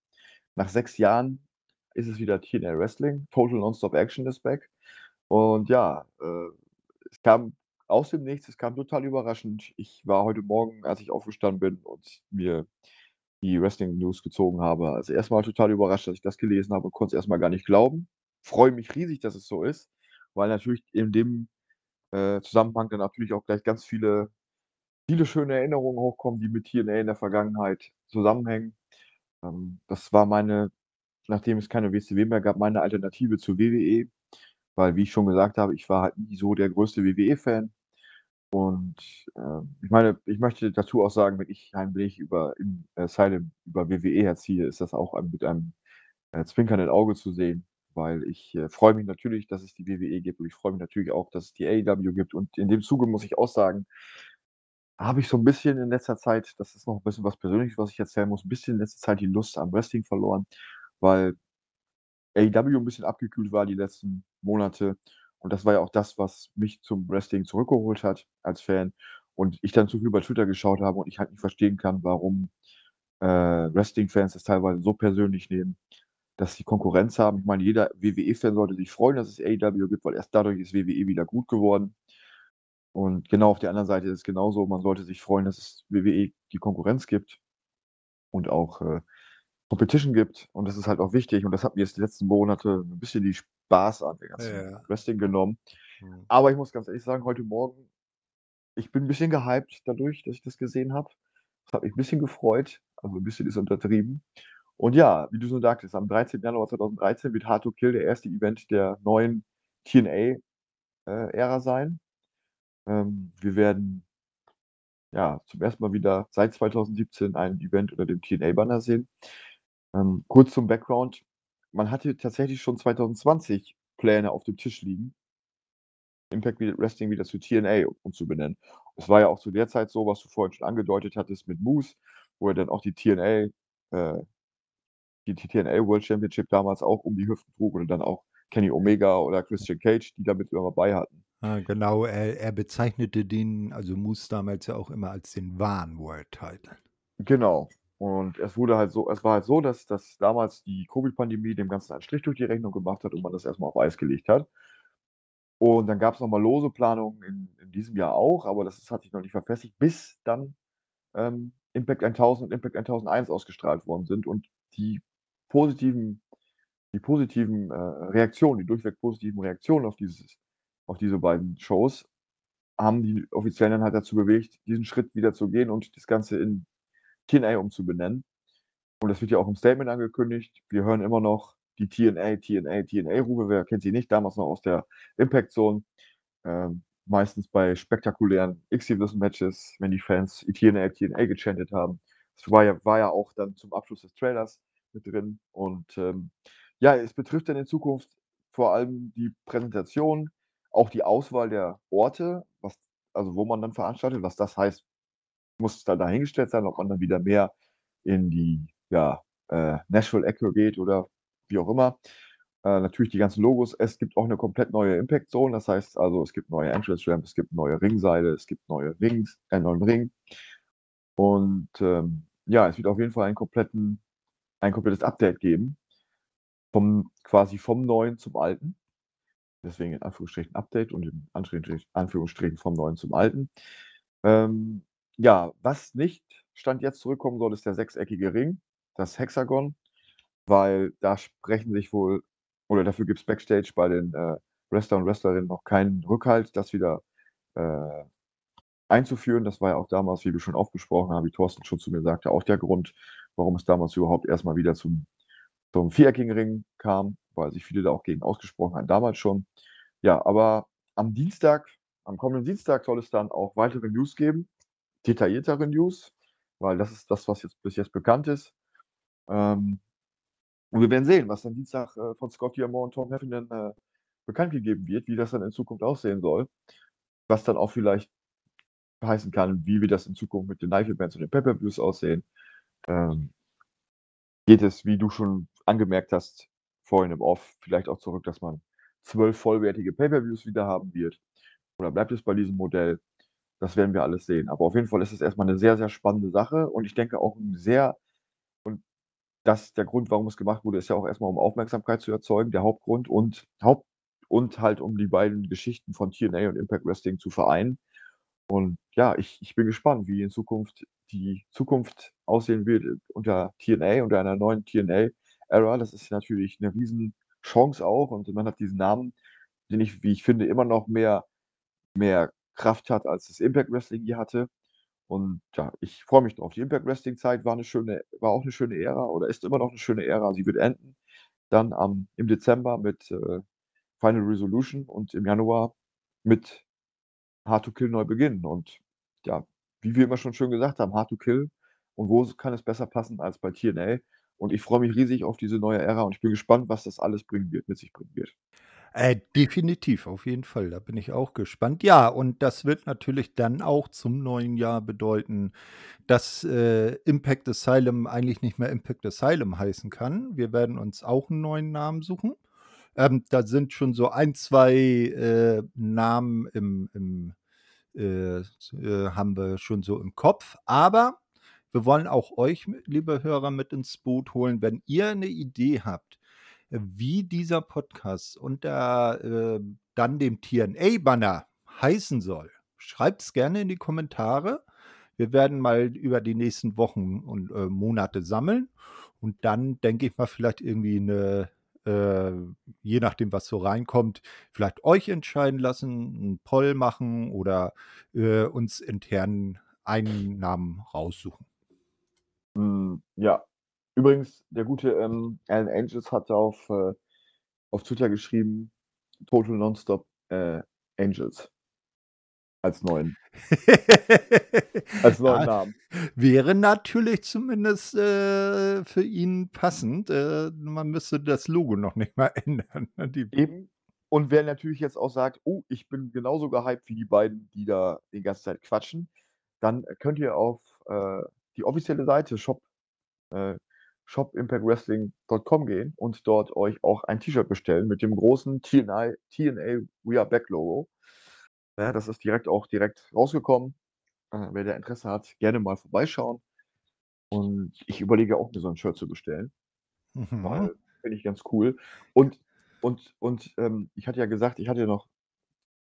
S2: Nach sechs Jahren ist es wieder TNA Wrestling. Total Nonstop Action ist back. Und ja, äh, es kam aus dem Nichts, es kam total überraschend. Ich war heute Morgen, als ich aufgestanden bin und mir die Wrestling News gezogen habe, also erstmal total überrascht, dass ich das gelesen habe und konnte es erstmal gar nicht glauben. Freue mich riesig, dass es so ist, weil natürlich in dem äh, Zusammenhang dann natürlich auch gleich ganz viele, viele schöne Erinnerungen hochkommen, die mit TNA in der Vergangenheit zusammenhängen. Ähm, das war meine, nachdem es keine WCW mehr gab, meine Alternative zur WWE, weil, wie ich schon gesagt habe, ich war halt nie so der größte WWE-Fan. Und äh, ich meine, ich möchte dazu auch sagen, wenn ich einen Blick über im äh, über WWE herziehe, ist das auch mit einem äh, zwinkernden Auge zu sehen, weil ich äh, freue mich natürlich, dass es die WWE gibt und ich freue mich natürlich auch, dass es die AEW gibt. Und in dem Zuge muss ich auch sagen, habe ich so ein bisschen in letzter Zeit, das ist noch ein bisschen was Persönliches, was ich erzählen muss, ein bisschen in letzter Zeit die Lust am Wrestling verloren, weil AEW ein bisschen abgekühlt war die letzten Monate. Und das war ja auch das, was mich zum Wrestling zurückgeholt hat als Fan. Und ich dann zu viel bei Twitter geschaut habe und ich halt nicht verstehen kann, warum äh, Wrestling-Fans das teilweise so persönlich nehmen, dass sie Konkurrenz haben. Ich meine, jeder WWE-Fan sollte sich freuen, dass es AEW gibt, weil erst dadurch ist WWE wieder gut geworden. Und genau auf der anderen Seite ist es genauso. Man sollte sich freuen, dass es WWE die Konkurrenz gibt und auch äh, Competition gibt. Und das ist halt auch wichtig. Und das hat mir jetzt die letzten Monate ein bisschen die Spaß an der ganzen
S1: Ja.
S2: Wrestling genommen.
S1: Mhm.
S2: Aber ich muss ganz ehrlich sagen, heute Morgen, ich bin ein bisschen gehypt dadurch, dass ich das gesehen habe. Das hat mich ein bisschen gefreut. Also ein bisschen ist untertrieben. Und ja, wie du schon sagtest, am 13. Januar 2013 wird Hard to Kill der erste Event der neuen TNA-Ära sein. Ähm, wir werden ja zum ersten Mal wieder seit 2017 ein Event unter dem TNA-Banner sehen. Ähm, kurz zum Background. Man hatte tatsächlich schon 2020 Pläne auf dem Tisch liegen, Impact Wrestling wieder zu TNA umzubenennen. Es war ja auch zu der Zeit so, was du vorhin schon angedeutet hattest mit Moose, wo er dann auch die TNA, äh, die TNA World Championship damals auch um die Hüften trug oder dann auch Kenny Omega oder Christian Cage, die damit immer dabei hatten.
S1: Ah, genau, er, er bezeichnete den, also Moose damals ja auch immer als den wahren World Title.
S2: Genau. Und es wurde halt so, es war halt so, dass, dass damals die Covid-Pandemie dem Ganzen einen Strich durch die Rechnung gemacht hat und man das erstmal auf Eis gelegt hat. Und dann gab es nochmal lose Planungen in, in diesem Jahr auch, aber das ist, hat sich noch nicht verfestigt, bis dann ähm, Impact 1000 und Impact 1001 ausgestrahlt worden sind und die positiven, die positiven äh, Reaktionen, die durchweg positiven Reaktionen auf, dieses, auf diese beiden Shows haben die Offiziellen dann halt dazu bewegt, diesen Schritt wieder zu gehen und das Ganze in TNA umzubenennen. Und das wird ja auch im Statement angekündigt. Wir hören immer noch die TNA, TNA, TNA-Rufe. Wer kennt sie nicht? Damals noch aus der Impact Zone. Ähm, meistens bei spektakulären X-Division-Matches, wenn die Fans TNA, TNA gechantet haben. Das war ja, war ja auch dann zum Abschluss des Trailers mit drin. Und ähm, ja, es betrifft dann in Zukunft vor allem die Präsentation, auch die Auswahl der Orte, was, also wo man dann veranstaltet. Was das heißt, muss dann dahingestellt sein, ob man dann wieder mehr in die ja, äh, Nashville Echo geht oder wie auch immer. Äh, natürlich die ganzen Logos. Es gibt auch eine komplett neue Impact Zone. Das heißt also, es gibt neue Entrance Ramp, es gibt neue Ringseile, es gibt neue Rings, einen neuen Ring. Und ähm, ja, es wird auf jeden Fall einen kompletten, ein komplettes Update geben. Vom, quasi vom neuen zum alten. Deswegen in Anführungsstrichen Update und in Anführungsstrichen vom neuen zum alten. Ähm, ja, was nicht Stand jetzt zurückkommen soll, ist der sechseckige Ring, das Hexagon, weil da sprechen sich wohl oder dafür gibt es Backstage bei den äh, Wrestler und Wrestlerinnen noch keinen Rückhalt, das wieder äh, einzuführen. Das war ja auch damals, wie wir schon aufgesprochen haben, wie Thorsten schon zu mir sagte, auch der Grund, warum es damals überhaupt erstmal wieder zum, zum viereckigen Ring kam, weil sich viele da auch gegen ausgesprochen haben, damals schon. Ja, aber am Dienstag, am kommenden Dienstag soll es dann auch weitere News geben, detailliertere News, weil das ist das, was jetzt bis jetzt bekannt ist. Ähm, und wir werden sehen, was dann Dienstag äh, von Scott Diamond und Tom Heffernan äh, bekannt gegeben wird, wie das dann in Zukunft aussehen soll. Was dann auch vielleicht heißen kann, wie wir das in Zukunft mit den Knife Bands und den Pepper Blues aussehen. Ähm, geht es, wie du schon angemerkt hast, vorhin im Off, vielleicht auch zurück, dass man zwölf vollwertige Pay-Per-Views wieder haben wird? Oder bleibt es bei diesem Modell? Das werden wir alles sehen. Aber auf jeden Fall ist es erstmal eine sehr, sehr spannende Sache und ich denke auch ein sehr das der Grund, warum es gemacht wurde, ist ja auch erstmal um Aufmerksamkeit zu erzeugen, der Hauptgrund und und halt um die beiden Geschichten von TNA und Impact Wrestling zu vereinen. Und ja, ich ich bin gespannt, wie in Zukunft die Zukunft aussehen wird unter TNA, unter einer neuen TNA-Ära. Das ist natürlich eine Riesenchance auch und man hat diesen Namen, den ich, wie ich finde, immer noch mehr mehr Kraft hat, als das Impact Wrestling je hatte. Und ja, ich freue mich drauf. Die Impact Wrestling Zeit war eine schöne war auch eine schöne Ära oder ist immer noch eine schöne Ära. Sie wird enden dann am im Dezember mit, äh, Final Resolution und im Januar mit Hard to Kill neu beginnen. Und ja, wie wir immer schon schön gesagt haben, Hard to Kill und wo kann es besser passen als bei TNA? Und ich freue mich riesig auf diese neue Ära und ich bin gespannt, was das alles bringen wird mit sich bringen wird.
S1: Äh, definitiv, auf jeden Fall. Da bin ich auch gespannt. Ja, und das wird natürlich dann auch zum neuen Jahr bedeuten, dass äh, Impact Asylum eigentlich nicht mehr Impact Asylum heißen kann. Wir werden uns auch einen neuen Namen suchen. Ähm, da sind schon so ein, zwei äh, Namen im, im äh, äh, haben wir schon so im Kopf. Aber wir wollen auch euch, liebe Hörer, mit ins Boot holen, wenn ihr eine Idee habt, wie dieser Podcast unter äh, dann dem TNA-Banner heißen soll. Schreibt es gerne in die Kommentare. Wir werden mal über die nächsten Wochen und äh, Monate sammeln und dann denke ich mal vielleicht irgendwie eine, äh, je nachdem, was so reinkommt, vielleicht euch entscheiden lassen, einen Poll machen oder äh, uns intern einen Namen raussuchen.
S2: Hm, ja, Übrigens, der gute, ähm, Alan Angels hat auf, äh auf Twitter geschrieben: „Total Nonstop, äh, Angels“ als neuen als neuen
S1: Ja,
S2: Namen.
S1: wäre natürlich zumindest, äh, für ihn passend. Äh, man müsste das Logo noch nicht mal ändern, ne? Die
S2: Eben. Und wer natürlich jetzt auch sagt: „Oh, ich bin genauso gehypt wie die beiden, die da die ganze Zeit quatschen“, dann könnt ihr auf, äh, die offizielle Seite Shop äh, shopimpactwrestling.com gehen und dort euch auch ein T-Shirt bestellen mit dem großen TNA TNA We Are Back Logo. Ja, das ist direkt auch direkt rausgekommen. Äh, wer da Interesse hat, gerne mal vorbeischauen. Und ich überlege auch, mir so 'n Shirt zu bestellen,
S1: Mhm.
S2: weil finde ich ganz cool. Und und und, ähm, ich hatte ja gesagt, ich hatte noch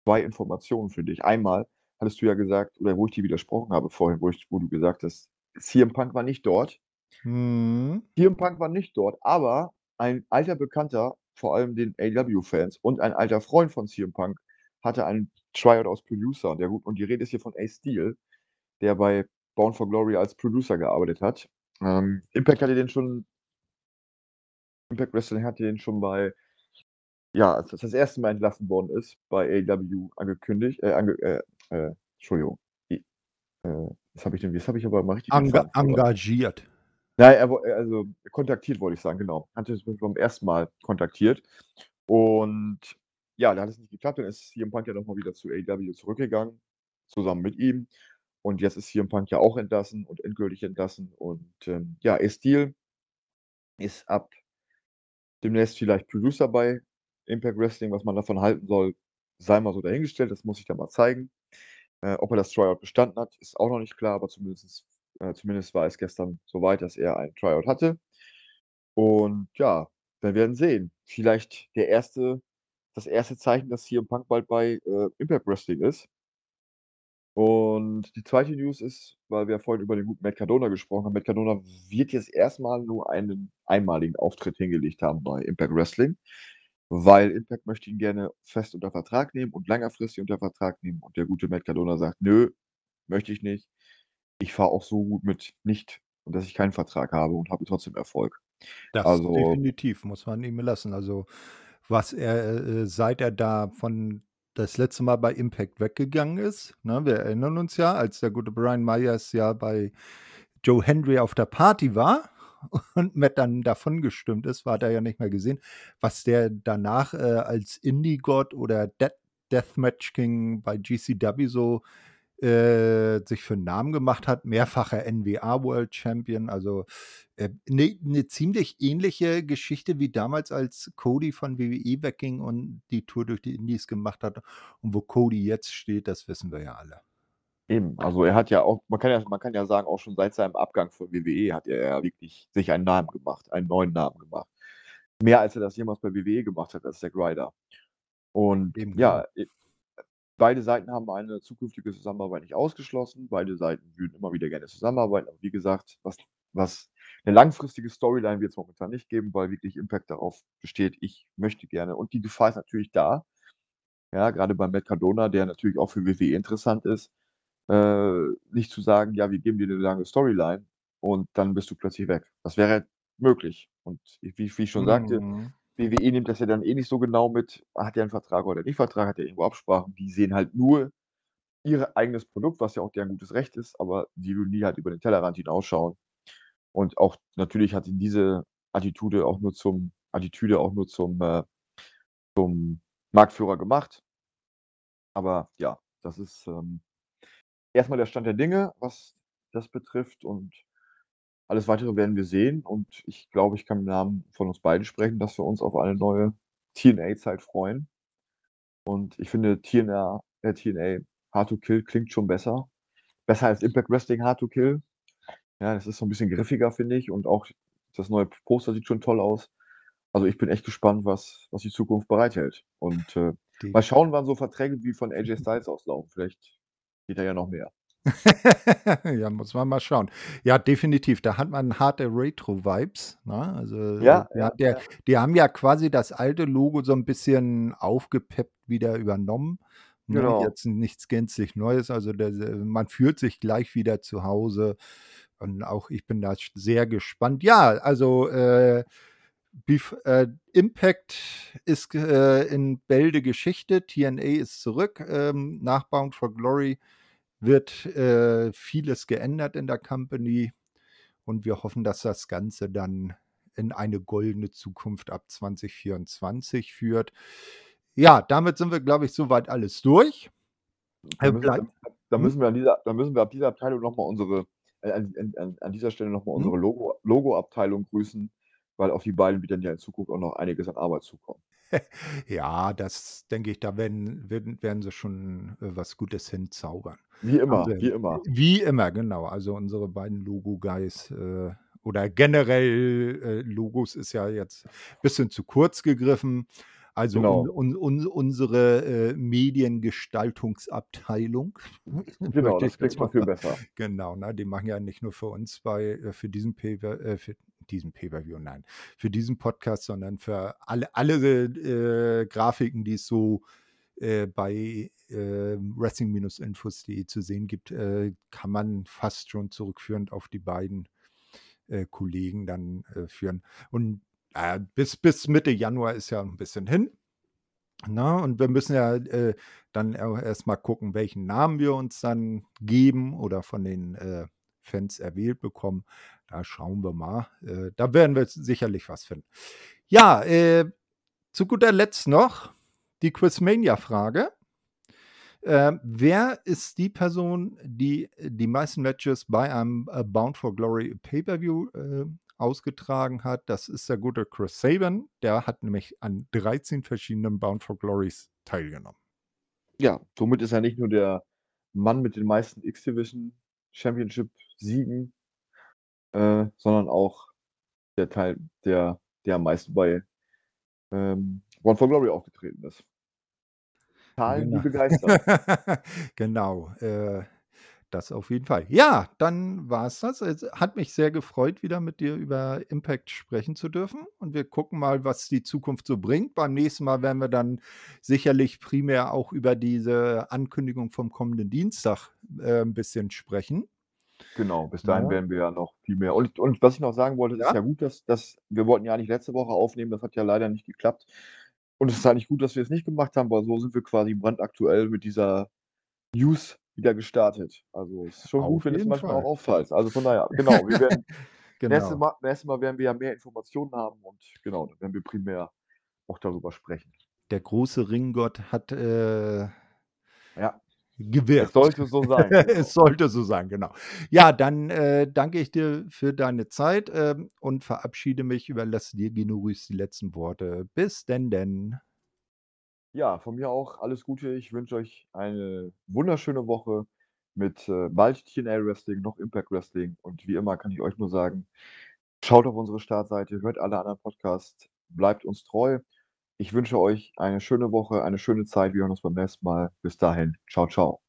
S2: 2 Informationen für dich. Einmal hattest du ja gesagt oder wo ich dir widersprochen habe vorhin, wo ich wo du gesagt hast, CM Punk war nicht dort.
S1: Mhm.
S2: CM Punk war nicht dort, aber ein alter Bekannter, vor allem den AEW-Fans und ein alter Freund von CM Punk hatte einen Tryout als Producer. Der und die Rede ist hier von Ace Steel, der bei Bound for Glory als Producer gearbeitet hat. Ähm, Impact hatte den schon Impact Wrestling hat den schon bei ja, als das das erste Mal entlassen worden ist, bei AEW angekündigt äh, ange äh, äh, Entschuldigung. I äh, was habe ich denn jetzt habe ich aber mal richtig
S1: Enga
S2: verloren.
S1: engagiert.
S2: Ja, er wo also kontaktiert, wollte ich sagen, genau. Hatte es beim ersten Mal kontaktiert. Und ja, da hat es nicht geklappt. Dann ist CM Punk ja noch mal wieder zu AEW zurückgegangen, zusammen mit ihm. Und jetzt ist CM Punk ja auch entlassen und endgültig entlassen. Und, ähm, ja, Ace Steel ist ab demnächst vielleicht Producer bei Impact Wrestling. Was man davon halten soll, sei mal so dahingestellt. Das muss sich dann mal zeigen. Äh, ob er das Tryout bestanden hat, ist auch noch nicht klar, aber zumindestens äh, zumindest war es gestern so weit, dass er ein Tryout hatte. Und ja, wir werden sehen. Vielleicht der erste das erste Zeichen, dass CM Punk bald bei, äh, Impact Wrestling ist. Und die zweite News ist, weil wir vorhin über den guten Matt Cardona gesprochen haben. Matt Cardona wird jetzt erst mal nur einen einmaligen Auftritt hingelegt haben bei Impact Wrestling, weil Impact möchte ihn gerne fest unter Vertrag nehmen und längerfristig unter Vertrag nehmen. Und der gute Matt Cardona sagt: „Nö, möchte ich nicht. Ich fahre auch so gut mit nicht, dass ich keinen Vertrag habe und habe trotzdem Erfolg.“
S1: Das
S2: Also
S1: definitiv, muss man ihm lassen. Also, was er, äh, seit er da von das letzte Mal bei Impact weggegangen ist, ne? Wir erinnern uns ja, als der gute Brian Myers ja bei Joe Hendry auf der Party war und Matt dann davongestimmt ist, war er ja nicht mehr gesehen. Was der danach, äh, als Indie-God oder Death Deathmatch King bei GCW so, äh, sich für 'n Namen gemacht hat, mehrfacher NWA World Champion, also, äh, 'ne 'ne ziemlich ähnliche Geschichte wie damals, als Cody von WWE wegging und die Tour durch die Indies gemacht hat. Und wo Cody jetzt steht, das wissen wir ja alle.
S2: Eben, also er hat ja auch man kann ja man kann ja sagen, auch schon seit seinem Abgang von WWE hat er ja wirklich sich einen Namen gemacht, einen neuen Namen gemacht. Mehr als er das jemals bei WWE gemacht hat als Zack Ryder. Und
S1: Eben, genau.
S2: ja, e beide Seiten haben eine zukünftige Zusammenarbeit nicht ausgeschlossen. Beide Seiten würden immer wieder gerne zusammenarbeiten. Aber wie gesagt, was was 'ne langfristige Storyline wird's momentan nicht geben, weil wirklich Impact darauf besteht: „Ich möchte gerne“ und die Gefahr ist natürlich da, ja, grade bei Matt Cardona, der natürlich auch für WWE interessant ist, äh, nicht zu sagen: „Ja, wir geben dir 'ne lange Storyline und dann bist du plötzlich weg.“ Das wäre möglich. Und wie wie ich schon sagte,
S1: Mhm.
S2: WWE nimmt das ja dann eh nicht so genau mit, hat der 'n Vertrag oder nicht Vertrag, hat der irgendwo Absprachen. Die sehen halt nur ihr eigenes Produkt, was ja auch deren gutes Recht ist, aber die würden nie halt über den Tellerrand hinausschauen. Und auch natürlich hat ihn diese Attitude auch nur zum Attitüde auch nur zum, äh zum Marktführer gemacht. Aber ja, das ist, ähm, erst mal der Stand der Dinge, was das betrifft und alles Weitere werden wir sehen. Und ich glaube, ich kann im Namen von uns beiden sprechen, dass wir uns auf eine neue TNA-Zeit freuen. Und ich finde TNA äh, TNA Hard to Kill klingt schon besser. Besser als Impact Wrestling Hard to Kill. Ja, das ist so 'n bisschen griffiger, finde ich, und auch das neue Poster sieht schon toll aus. Also, ich bin echt gespannt, was was die Zukunft bereithält. Und, äh, mal schauen, wann so Verträge wie von AJ Styles auslaufen. Vielleicht ja noch mehr.
S1: Ja, muss man mal schauen. Ja, definitiv, da hat man harte Retro-Vibes, ne? Also, äh,
S2: Ja,
S1: ja,
S2: ja,
S1: der
S2: ja.
S1: die haben ja quasi das alte Logo so 'n bisschen aufgepeppt wieder übernommen, ne?
S2: Genau.
S1: Jetzt nichts gänzlich Neues. Also, der se man fühlt sich gleich wieder zu Hause und auch ich bin da sehr gespannt. Ja, also, äh, bef äh, Impact ist äh, in Bälde Geschichte. TNA ist zurück. Ähm, nach Bound for Glory wird, äh, vieles geändert in der Company und wir hoffen, dass das Ganze dann in eine goldene Zukunft ab 2024 führt. Ja, damit sind wir, glaube ich, so weit alles durch.
S2: Da müssen
S1: bleibt
S2: da
S1: hm?
S2: müssen wir an dieser da müssen wir ab dieser Abteilung noch mal unsere äh, an an an dieser Stelle noch mal
S1: Mhm.
S2: unsere Logo Logo-Abteilung grüßen, weil auf die beiden wird dann ja in Zukunft auch noch einiges an Arbeit zukommen.
S1: Ja, das denke ich, da werden werden werden sie schon, äh, was Gutes hinzaubern.
S2: Wie immer,
S1: sie
S2: wie immer.
S1: wie immer, genau. Also, unsere beiden Logo-Guys, äh, oder generell, äh, Logos ist ja jetzt bisschen zu kurz gegriffen. Also,
S2: Genau.
S1: un un unsere, äh, Mediengestaltungsabteilung,
S2: Genau, das klingt schon
S1: mal
S2: viel besser.
S1: genau, ne? Die machen ja nicht nur für uns bei äh, für diesen Pay-per äh, für diesen Pay-per-View, nein, für diesen Podcast, sondern für alle alle, äh, Grafiken, die es so, äh, bei, ähm, Wrestling-Infos.de zu sehen gibt, äh, kann man fast schon zurückführend auf die beiden, äh, Kollegen dann, äh, führen. Und bis bis Mitte Januar ist ja 'n bisschen hin. Ne, und wir müssen ja, äh, dann auch erst mal gucken, welchen Namen wir uns dann geben oder von den, äh, Fans erwählt bekommen. Da schauen wir mal. Äh, da werden wir sicherlich was finden. Ja, äh, zu guter Letzt noch die Quizmania-Frage. Ähm, wer ist die Person, die die meisten Matches bei einem, äh, Bound for Glory Pay-per-View, äh, ausgetragen hat? Das ist der gute Chris Sabin. Der hat nämlich an 13 verschiedenen Bound for Glorys teilgenommen.
S2: Ja, somit ist er nicht nur der Mann mit den meisten X-Division Championship-Siegen, äh, sondern auch der Teil, der der am meisten bei, ähm, Bound for Glory aufgetreten ist. Zahlen, die
S1: Genau.
S2: begeistern.
S1: Genau, äh, das auf jeden Fall. Ja, dann war's das. Es hat mich sehr gefreut, wieder mit dir über Impact sprechen zu dürfen und wir gucken mal, was die Zukunft so bringt. Beim nächsten Mal werden wir dann sicherlich primär auch über diese Ankündigung vom kommenden Dienstag, äh, 'n bisschen sprechen.
S2: Genau, bis dahin
S1: Ne?
S2: werden wir ja noch viel mehr und und was ich noch sagen wollte, es ist
S1: Ja?
S2: ja gut, dass dass wir wollten ja eigentlich letzte Woche aufnehmen, das hat ja leider nicht geklappt. Und es ist eigentlich gut, dass wir es nicht gemacht haben, weil so sind wir quasi brandaktuell mit dieser News wieder gestartet. Also, es ist schon gut,
S1: Auf
S2: wenn es manchmal auch
S1: Fall.
S2: auffällt. Also, von daher, genau, wir werden nächstes
S1: Genau.
S2: Mal nächstes Mal werden wir ja mehr Informationen haben und genau, dann werden wir primär auch darüber sprechen.
S1: Der große Ringgott hat, äh
S2: Ja. Es
S1: gewirkt.
S2: sollte so sein, genau.
S1: Es sollte so sein, genau. Ja, dann, äh, danke ich dir für deine Zeit, ähm, und verabschiede mich, überlasse dir genorüs die letzten Worte. Bis denn denn.
S2: Ja, von mir auch alles Gute. Ich wünsche euch eine wunderschöne Woche mit, äh, bald TNA Wrestling, noch Impact Wrestling und wie immer kann ich euch nur sagen, schaut auf unsere Startseite, hört alle anderen Podcasts, bleibt uns treu. Ich wünsche euch eine schöne Woche, eine schöne Zeit. Wir hören uns beim nächsten Mal. Bis dahin. Tschau, tschau.